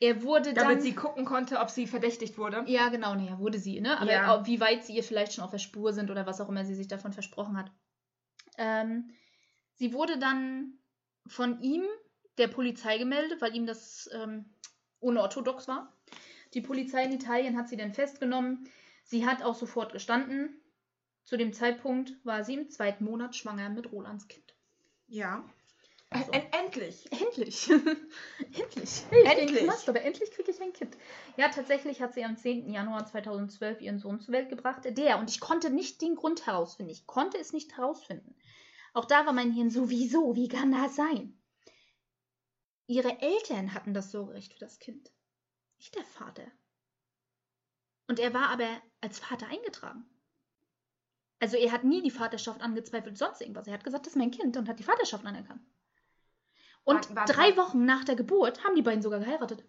Er wurde dann. Damit sie gucken konnte, ob sie verdächtigt wurde. Ja, genau, naja, wurde sie, ne? Aber Ja. wie weit sie ihr vielleicht schon auf der Spur sind oder was auch immer sie sich davon versprochen hat. Ähm, sie wurde dann von ihm der Polizei gemeldet, weil ihm das ähm, unorthodox war. Die Polizei in Italien hat sie dann festgenommen. Sie hat auch sofort gestanden. Zu dem Zeitpunkt war sie im zweiten Monat schwanger mit Rolands Kind. Ja. So. En endlich. Endlich. endlich. Hey, Endlich. endlich. aber endlich kriege ich ein Kind. Ja, tatsächlich hat sie am 10. Januar 2012 ihren Sohn zur Welt gebracht. Der, und ich konnte nicht den Grund herausfinden. Ich konnte es nicht herausfinden. Auch da war mein Hirn sowieso. Wie kann das sein? Ihre Eltern hatten das Sorgerecht für das Kind. Nicht der Vater. Und er war aber als Vater eingetragen. Also er hat nie die Vaterschaft angezweifelt, sonst irgendwas. Er hat gesagt, das ist mein Kind und hat die Vaterschaft anerkannt. Und Warte, warte, drei. Wochen nach der Geburt haben die beiden sogar geheiratet.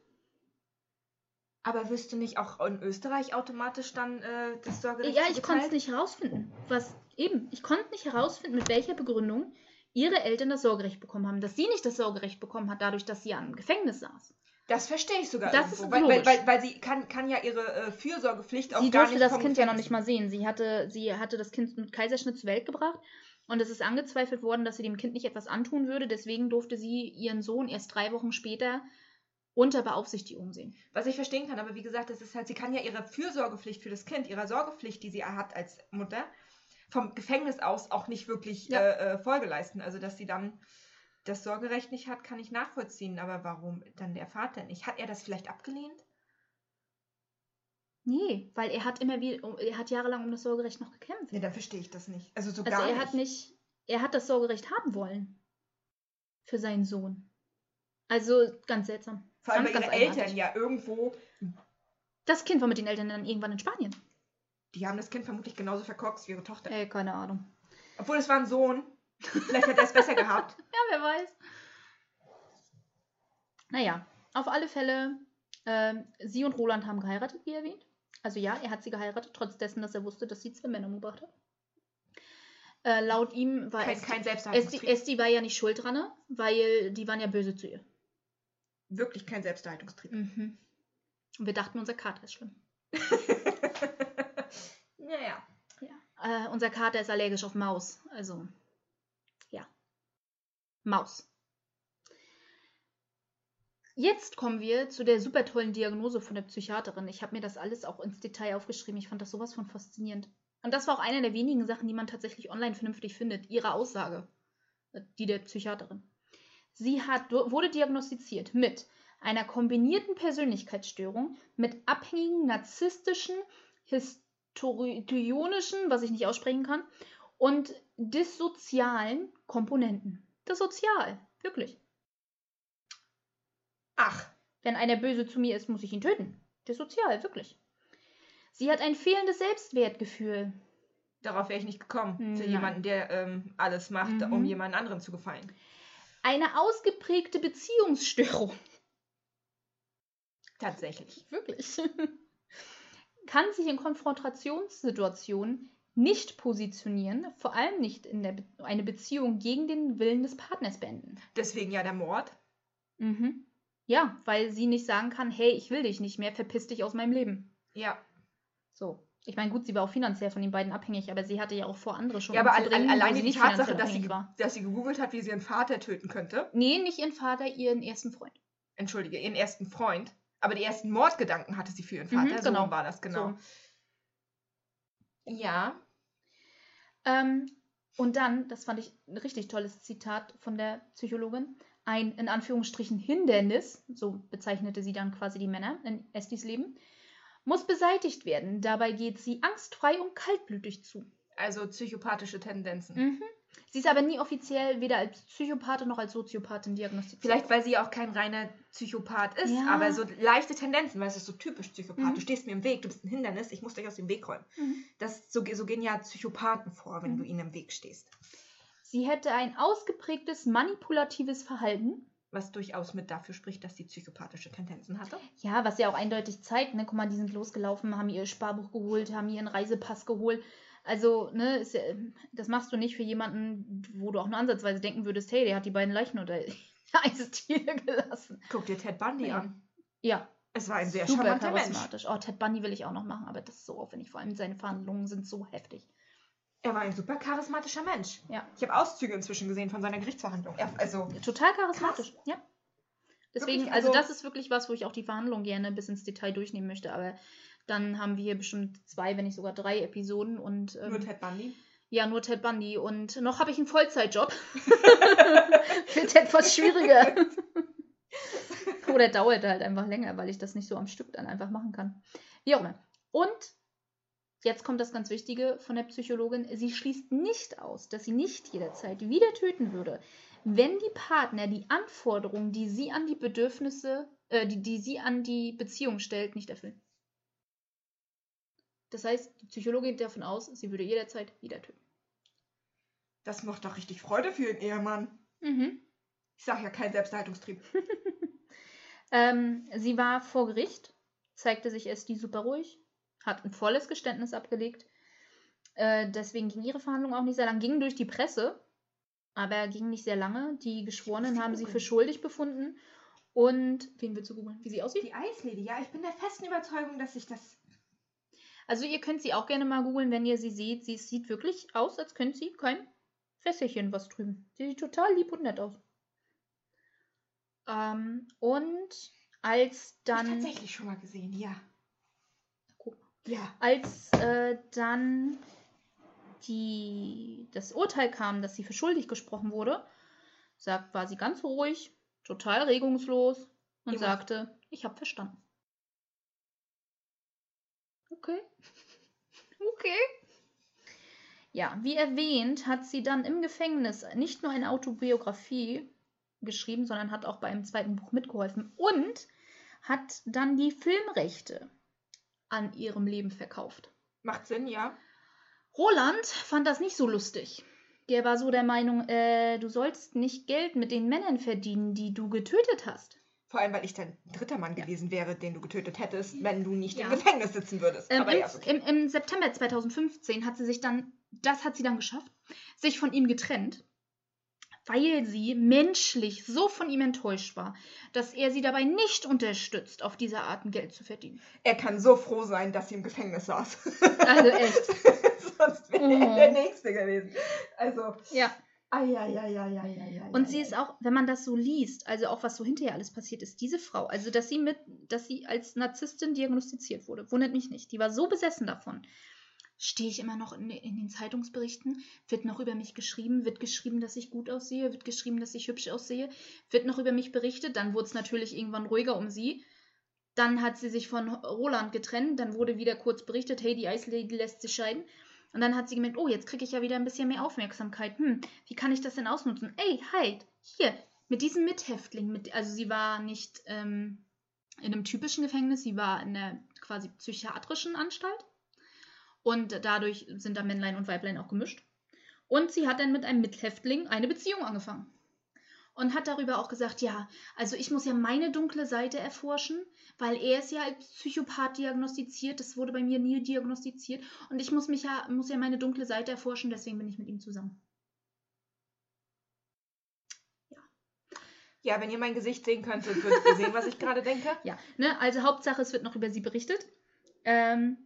Aber wirst du nicht auch in Österreich automatisch dann äh, das Sorgerecht Ja, ich konnte es nicht herausfinden. Was eben, ich konnte nicht herausfinden, mit welcher Begründung ihre Eltern das Sorgerecht bekommen haben. Dass sie nicht das Sorgerecht bekommen hat, dadurch, dass sie ja im Gefängnis saß. Das verstehe ich sogar. Das irgendwo, ist weil, weil, weil, weil sie kann, kann ja ihre äh, Fürsorgepflicht auch Sie gar durfte nicht das vom Kind ja noch nicht mal sehen. Sie hatte, sie hatte das Kind mit Kaiserschnitt zur Welt gebracht und es ist angezweifelt worden, dass sie dem Kind nicht etwas antun würde. Deswegen durfte sie ihren Sohn erst drei Wochen später unter Beaufsichtigung sehen. Was ich verstehen kann, aber wie gesagt, das ist halt, sie kann ja ihre Fürsorgepflicht für das Kind, ihrer Sorgepflicht, die sie hat als Mutter, vom Gefängnis aus auch nicht wirklich Ja. äh, äh, Folge leisten. Also, dass sie dann das Sorgerecht nicht hat, kann ich nachvollziehen. Aber warum dann der Vater nicht? Hat er das vielleicht abgelehnt? Nee, weil er hat immer wieder, er hat jahrelang um das Sorgerecht noch gekämpft. Ja, dann verstehe ich das nicht. Also so Also gar er nicht. hat nicht, er hat das Sorgerecht haben wollen. Für seinen Sohn. Also ganz seltsam. Vor allem, ganz, weil ganz ihre Eltern ja irgendwo, Das Kind war mit den Eltern dann irgendwann in Spanien. die haben das Kind vermutlich genauso verkorkst wie ihre Tochter. Ey, keine Ahnung. Obwohl es war ein Sohn. Vielleicht hat er es besser gehabt. Ja, wer weiß. Naja, auf alle Fälle, ähm, sie und Roland haben geheiratet, wie erwähnt. Also ja, er hat sie geheiratet, trotz dessen, dass er wusste, dass sie zwei Männer umgebracht hat. Äh, laut ihm war Kein, Esti, kein Esti. Esti war ja nicht schuld dran, weil die waren ja böse zu ihr. Wirklich kein Selbsterhaltungstrieb. Mhm. Und wir dachten, unser Kater ist schlimm. naja. Ja. Äh, unser Kater ist allergisch auf Maus. Also. Maus. Jetzt kommen wir zu der super tollen Diagnose von der Psychiaterin. Ich habe mir das alles auch ins Detail aufgeschrieben. Ich fand das sowas von faszinierend. Und das war auch eine der wenigen Sachen, die man tatsächlich online vernünftig findet. Ihre Aussage, äh, die der Psychiaterin. Sie hat, wurde diagnostiziert mit einer kombinierten Persönlichkeitsstörung, mit abhängigen narzisstischen, histrionischen, was ich nicht aussprechen kann, und dissozialen Komponenten. Dissozial, wirklich. Ach, Wenn einer böse zu mir ist, muss ich ihn töten. Dissozial, wirklich. Sie hat ein fehlendes Selbstwertgefühl. darauf wäre ich nicht gekommen. Für Nein. jemanden, der ähm, alles macht, Mhm. um jemand anderen zu gefallen. Eine ausgeprägte Beziehungsstörung. Tatsächlich. Wirklich. Kann sich in Konfrontationssituationen nicht positionieren, vor allem nicht in der Be eine Beziehung gegen den Willen des Partners beenden. Deswegen ja der Mord. Mhm. Ja, weil sie nicht sagen kann, hey, ich will dich nicht mehr, verpiss dich aus meinem Leben. Ja. So. Ich meine, gut, sie war auch finanziell von den beiden abhängig, aber sie hatte ja auch vor, andere schon Ja, aber al wo alleine die Tatsache, dass sie, war. dass sie gegoogelt hat, wie sie ihren Vater töten könnte. Nee, nicht ihren Vater, ihren ersten Freund. Entschuldige, ihren ersten Freund. Aber die ersten Mordgedanken hatte sie für ihren Vater. Mhm, so genau. rum war das, genau. So. Ja. Ähm, und dann, das fand ich ein richtig tolles Zitat von der Psychologin, ein in Anführungsstrichen Hindernis, so bezeichnete sie dann quasi die Männer in Estis Leben, muss beseitigt werden. Dabei geht sie angstfrei und kaltblütig zu. Also psychopathische Tendenzen. Mhm. Sie ist aber nie offiziell weder als Psychopathin noch als Soziopathin diagnostiziert. Vielleicht, weil sie auch kein reiner Psychopath ist, Ja. aber so leichte Tendenzen, weil es ist so typisch Psychopath. Mhm. Du stehst mir im Weg, du bist ein Hindernis, ich muss dich aus dem Weg räumen. Mhm. Das, so, so gehen ja Psychopathen vor, wenn Mhm. du ihnen im Weg stehst. Sie hätte ein ausgeprägtes manipulatives Verhalten. Was durchaus mit dafür spricht, dass sie psychopathische Tendenzen hatte. Ja, was ja auch eindeutig zeigt, ne, guck mal, die sind losgelaufen, haben ihr Sparbuch geholt, haben ihren Reisepass geholt. Also, ne, ist ja, das machst du nicht für jemanden, wo du auch nur ansatzweise denken würdest, hey, der hat die beiden Leichen unter die Eisdiele gelassen. Guck dir Ted Bundy Ja. an. Ja, Es war ein sehr super charmanter Mensch. Oh, Ted Bundy will ich auch noch machen, aber das ist so aufwendig. Vor allem seine Verhandlungen sind so heftig. Er war ein super charismatischer Mensch. Ja. Ich habe Auszüge inzwischen gesehen von seiner Gerichtsverhandlung. Er, also, Total charismatisch, ja. Deswegen, Wirklich, also, also- das ist wirklich was, wo ich auch die Verhandlung gerne bis ins Detail durchnehmen möchte. Aber dann haben wir hier bestimmt zwei, wenn nicht sogar drei Episoden und ähm, nur Ted Bundy. ja, nur Ted Bundy. Und noch habe ich einen Vollzeitjob. Wird etwas schwieriger. Oder dauert halt einfach länger, weil ich das nicht so am Stück dann einfach machen kann. Wie auch immer. Und jetzt kommt das ganz Wichtige von der Psychologin. Sie schließt nicht aus, dass sie nicht jederzeit wieder töten würde, wenn die Partner die Anforderungen, die sie an die Bedürfnisse, äh, die, die sie an die Beziehung stellt, nicht erfüllen. Das heißt, die Psychologin geht davon aus, sie würde jederzeit wieder töten. Das macht doch richtig Freude für ihren Ehemann. Mhm. Ich sag ja kein Selbsterhaltungstrieb. Ähm, sie war vor Gericht, zeigte sich erst die super ruhig, hat ein volles Geständnis abgelegt. Äh, deswegen ging ihre Verhandlung auch nicht sehr lang, ging durch die Presse, aber ging nicht sehr lange. Die Geschworenen haben sie für schuldig befunden. Und wen willst du googeln? Wie sie aussieht? Die Eislady, ja, ich bin der festen Überzeugung, dass ich das. Also ihr könnt sie auch gerne mal googeln, wenn ihr sie seht. Sie sieht wirklich aus, als könnte sie kein Fässerchen was drüben. Sie sieht total lieb und nett aus. Ähm, und als Dann dann... tatsächlich schon mal gesehen, ja. Guck. Ja. Als äh, dann die, das Urteil kam, dass sie für schuldig gesprochen wurde, sagt, war sie ganz ruhig, total regungslos und Immer. sagte, ich habe verstanden. Okay. Okay. Ja, wie erwähnt, hat sie dann im Gefängnis nicht nur eine Autobiografie geschrieben, sondern hat auch bei einem zweiten Buch mitgeholfen und hat dann die Filmrechte an ihrem Leben verkauft. Macht Sinn, ja. Roland fand das nicht so lustig. Der war so der Meinung, äh, du sollst nicht Geld mit den Männern verdienen, die du getötet hast. Vor allem, weil ich dann dritter Mann gewesen wäre, den du getötet hättest, wenn du nicht Ja. im Gefängnis sitzen würdest. Ähm, Aber im, ja, okay. im, Im September 2015 hat sie sich dann, das hat sie dann geschafft, sich von ihm getrennt, weil sie menschlich so von ihm enttäuscht war, dass er sie dabei nicht unterstützt, auf diese Art Geld zu verdienen. Er kann so froh sein, dass sie im Gefängnis saß. Also echt. Sonst wäre Mhm. er der Nächste gewesen. Also, Ja. Ai, Und sie ist auch, wenn man das so liest, also auch was so hinterher alles passiert ist, diese Frau, also dass sie mit, dass sie als Narzisstin diagnostiziert wurde, wundert mich nicht. Die war so besessen davon. Stehe ich immer noch in, in den Zeitungsberichten, wird noch über mich geschrieben, wird geschrieben, dass ich gut aussehe, wird geschrieben, dass ich hübsch aussehe, wird noch über mich berichtet, dann wurde es natürlich irgendwann ruhiger um sie. Dann hat sie sich von Roland getrennt, dann wurde wieder kurz berichtet, hey, die Ice Lady lässt sich scheiden. Und dann hat sie gemerkt, oh, jetzt kriege ich ja wieder ein bisschen mehr Aufmerksamkeit. Hm, wie kann ich das denn ausnutzen? Ey, halt, hier, mit diesem Mithäftling, mit, also sie war nicht ähm, in einem typischen Gefängnis, sie war in einer quasi psychiatrischen Anstalt. Und dadurch sind da Männlein und Weiblein auch gemischt. Und sie hat dann mit einem Mithäftling eine Beziehung angefangen. Und hat darüber auch gesagt, ja, also ich muss ja meine dunkle Seite erforschen, weil er ist ja als Psychopath diagnostiziert, das wurde bei mir nie diagnostiziert. Und ich muss mich ja, muss ja meine dunkle Seite erforschen, deswegen bin ich mit ihm zusammen. Ja, wenn ihr mein Gesicht sehen könntet, würdet ihr sehen, was ich gerade denke. Ja, ne, also Hauptsache, es wird noch über sie berichtet. Ähm,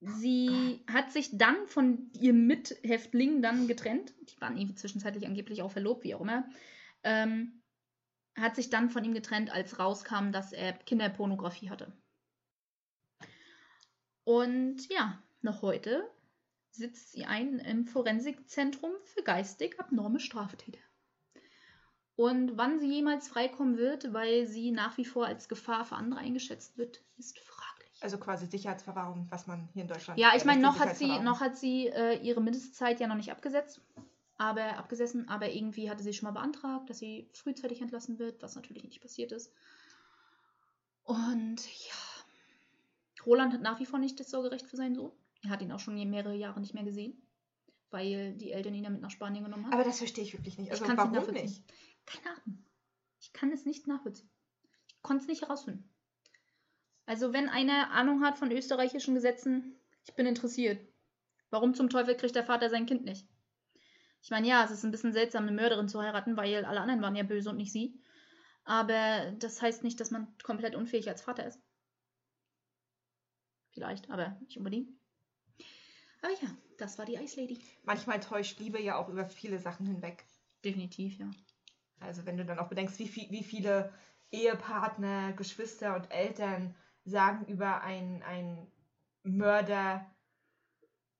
sie hat sich dann von ihrem Mithäftling dann getrennt. Die waren irgendwie zwischenzeitlich angeblich auch verlobt, wie auch immer. Ähm, hat sich dann von ihm getrennt, als rauskam, dass er Kinderpornografie hatte. Und ja, noch heute sitzt sie ein im Forensikzentrum für geistig abnorme Straftäter. Und wann sie jemals freikommen wird, weil sie nach wie vor als Gefahr für andere eingeschätzt wird, ist fraglich. Also quasi Sicherheitsverwahrung, was man hier in Deutschland. Ja, ich äh, meine, noch hat sie, noch hat sie äh, ihre Mindestzeit ja noch nicht abgesetzt, aber abgesessen, aber irgendwie hatte sie schon mal beantragt, dass sie frühzeitig entlassen wird, was natürlich nicht passiert ist. Und ja, Roland hat nach wie vor nicht das Sorgerecht für seinen Sohn. Er hat ihn auch schon mehrere Jahre nicht mehr gesehen, weil die Eltern ihn ja mit nach Spanien genommen haben. Aber das verstehe ich wirklich nicht. Also ich kann es nicht nachvollziehen. nicht? Keine Ahnung. Ich kann es nicht nachvollziehen. Ich konnte es nicht herausfinden. Also, wenn einer Ahnung hat von österreichischen Gesetzen, ich bin interessiert. Warum zum Teufel kriegt der Vater sein Kind nicht? Ich meine, ja, es ist ein bisschen seltsam, eine Mörderin zu heiraten, weil alle anderen waren ja böse und nicht sie. Aber das heißt nicht, dass man komplett unfähig als Vater ist. Vielleicht, aber nicht unbedingt. Aber ja, das war die Ice Lady. Manchmal täuscht Liebe ja auch über viele Sachen hinweg. Definitiv, ja. Also wenn du dann auch bedenkst, wie, viel, wie viele Ehepartner, Geschwister und Eltern sagen über einen, einen Mörder,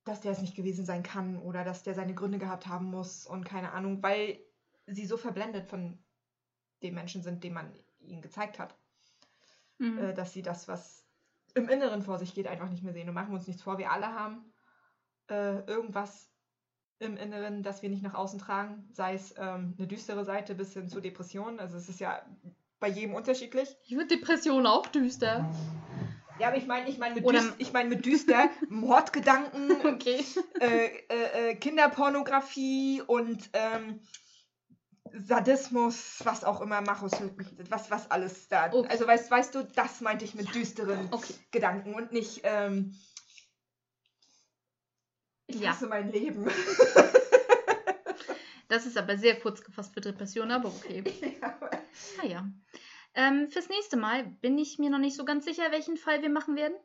dass der es nicht gewesen sein kann oder dass der seine Gründe gehabt haben muss und keine Ahnung, weil sie so verblendet von dem Menschen sind, den man ihnen gezeigt hat, Mhm. äh, dass sie das, was im Inneren vor sich geht, einfach nicht mehr sehen. Und machen wir uns nichts vor, wir alle haben äh, irgendwas im Inneren, das wir nicht nach außen tragen, sei es ähm, eine düstere Seite bis hin zu Depressionen. Also es ist ja bei jedem unterschiedlich. Ich würde Depression auch düster. Ja, aber ich meine, ich meine mit, düst, ich mein mit düster Mordgedanken, Okay. äh, äh, äh, Kinderpornografie und ähm, Sadismus, was auch immer, Machos, was, was alles da. Okay. Also weißt, weißt du, das meinte ich mit düsteren Okay. Gedanken und nicht, ähm, ich Ja. hasse mein Leben. Das ist aber sehr kurz gefasst für Depression, aber okay. ja, Naja. Ähm, fürs nächste Mal bin ich mir noch nicht so ganz sicher, welchen Fall wir machen werden.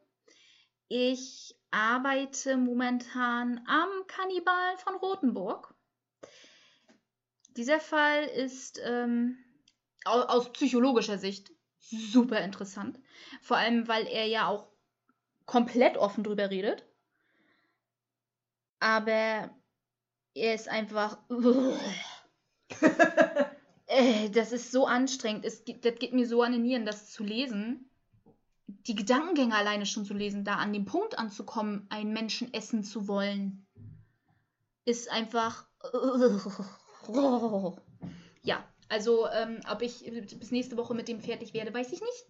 Ich arbeite momentan am Kannibal von Rothenburg. Dieser Fall ist ähm, au- aus psychologischer Sicht super interessant. Vor allem, weil er ja auch komplett offen drüber redet. Aber er ist einfach. Äh, das ist so anstrengend. Es, das geht mir so an den Nieren, das zu lesen. Die Gedankengänge alleine schon zu lesen, da an dem Punkt anzukommen, einen Menschen essen zu wollen, ist einfach. Ja, also ähm, ob ich bis nächste Woche mit dem fertig werde, weiß ich nicht.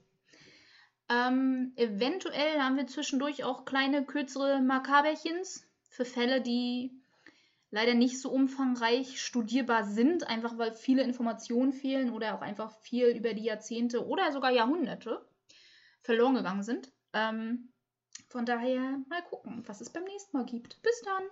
Ähm, eventuell haben wir zwischendurch auch kleine, kürzere Makaberchens für Fälle, die leider nicht so umfangreich studierbar sind, einfach weil viele Informationen fehlen oder auch einfach viel über die Jahrzehnte oder sogar Jahrhunderte verloren gegangen sind. Ähm, von daher mal gucken, was es beim nächsten Mal gibt. Bis dann!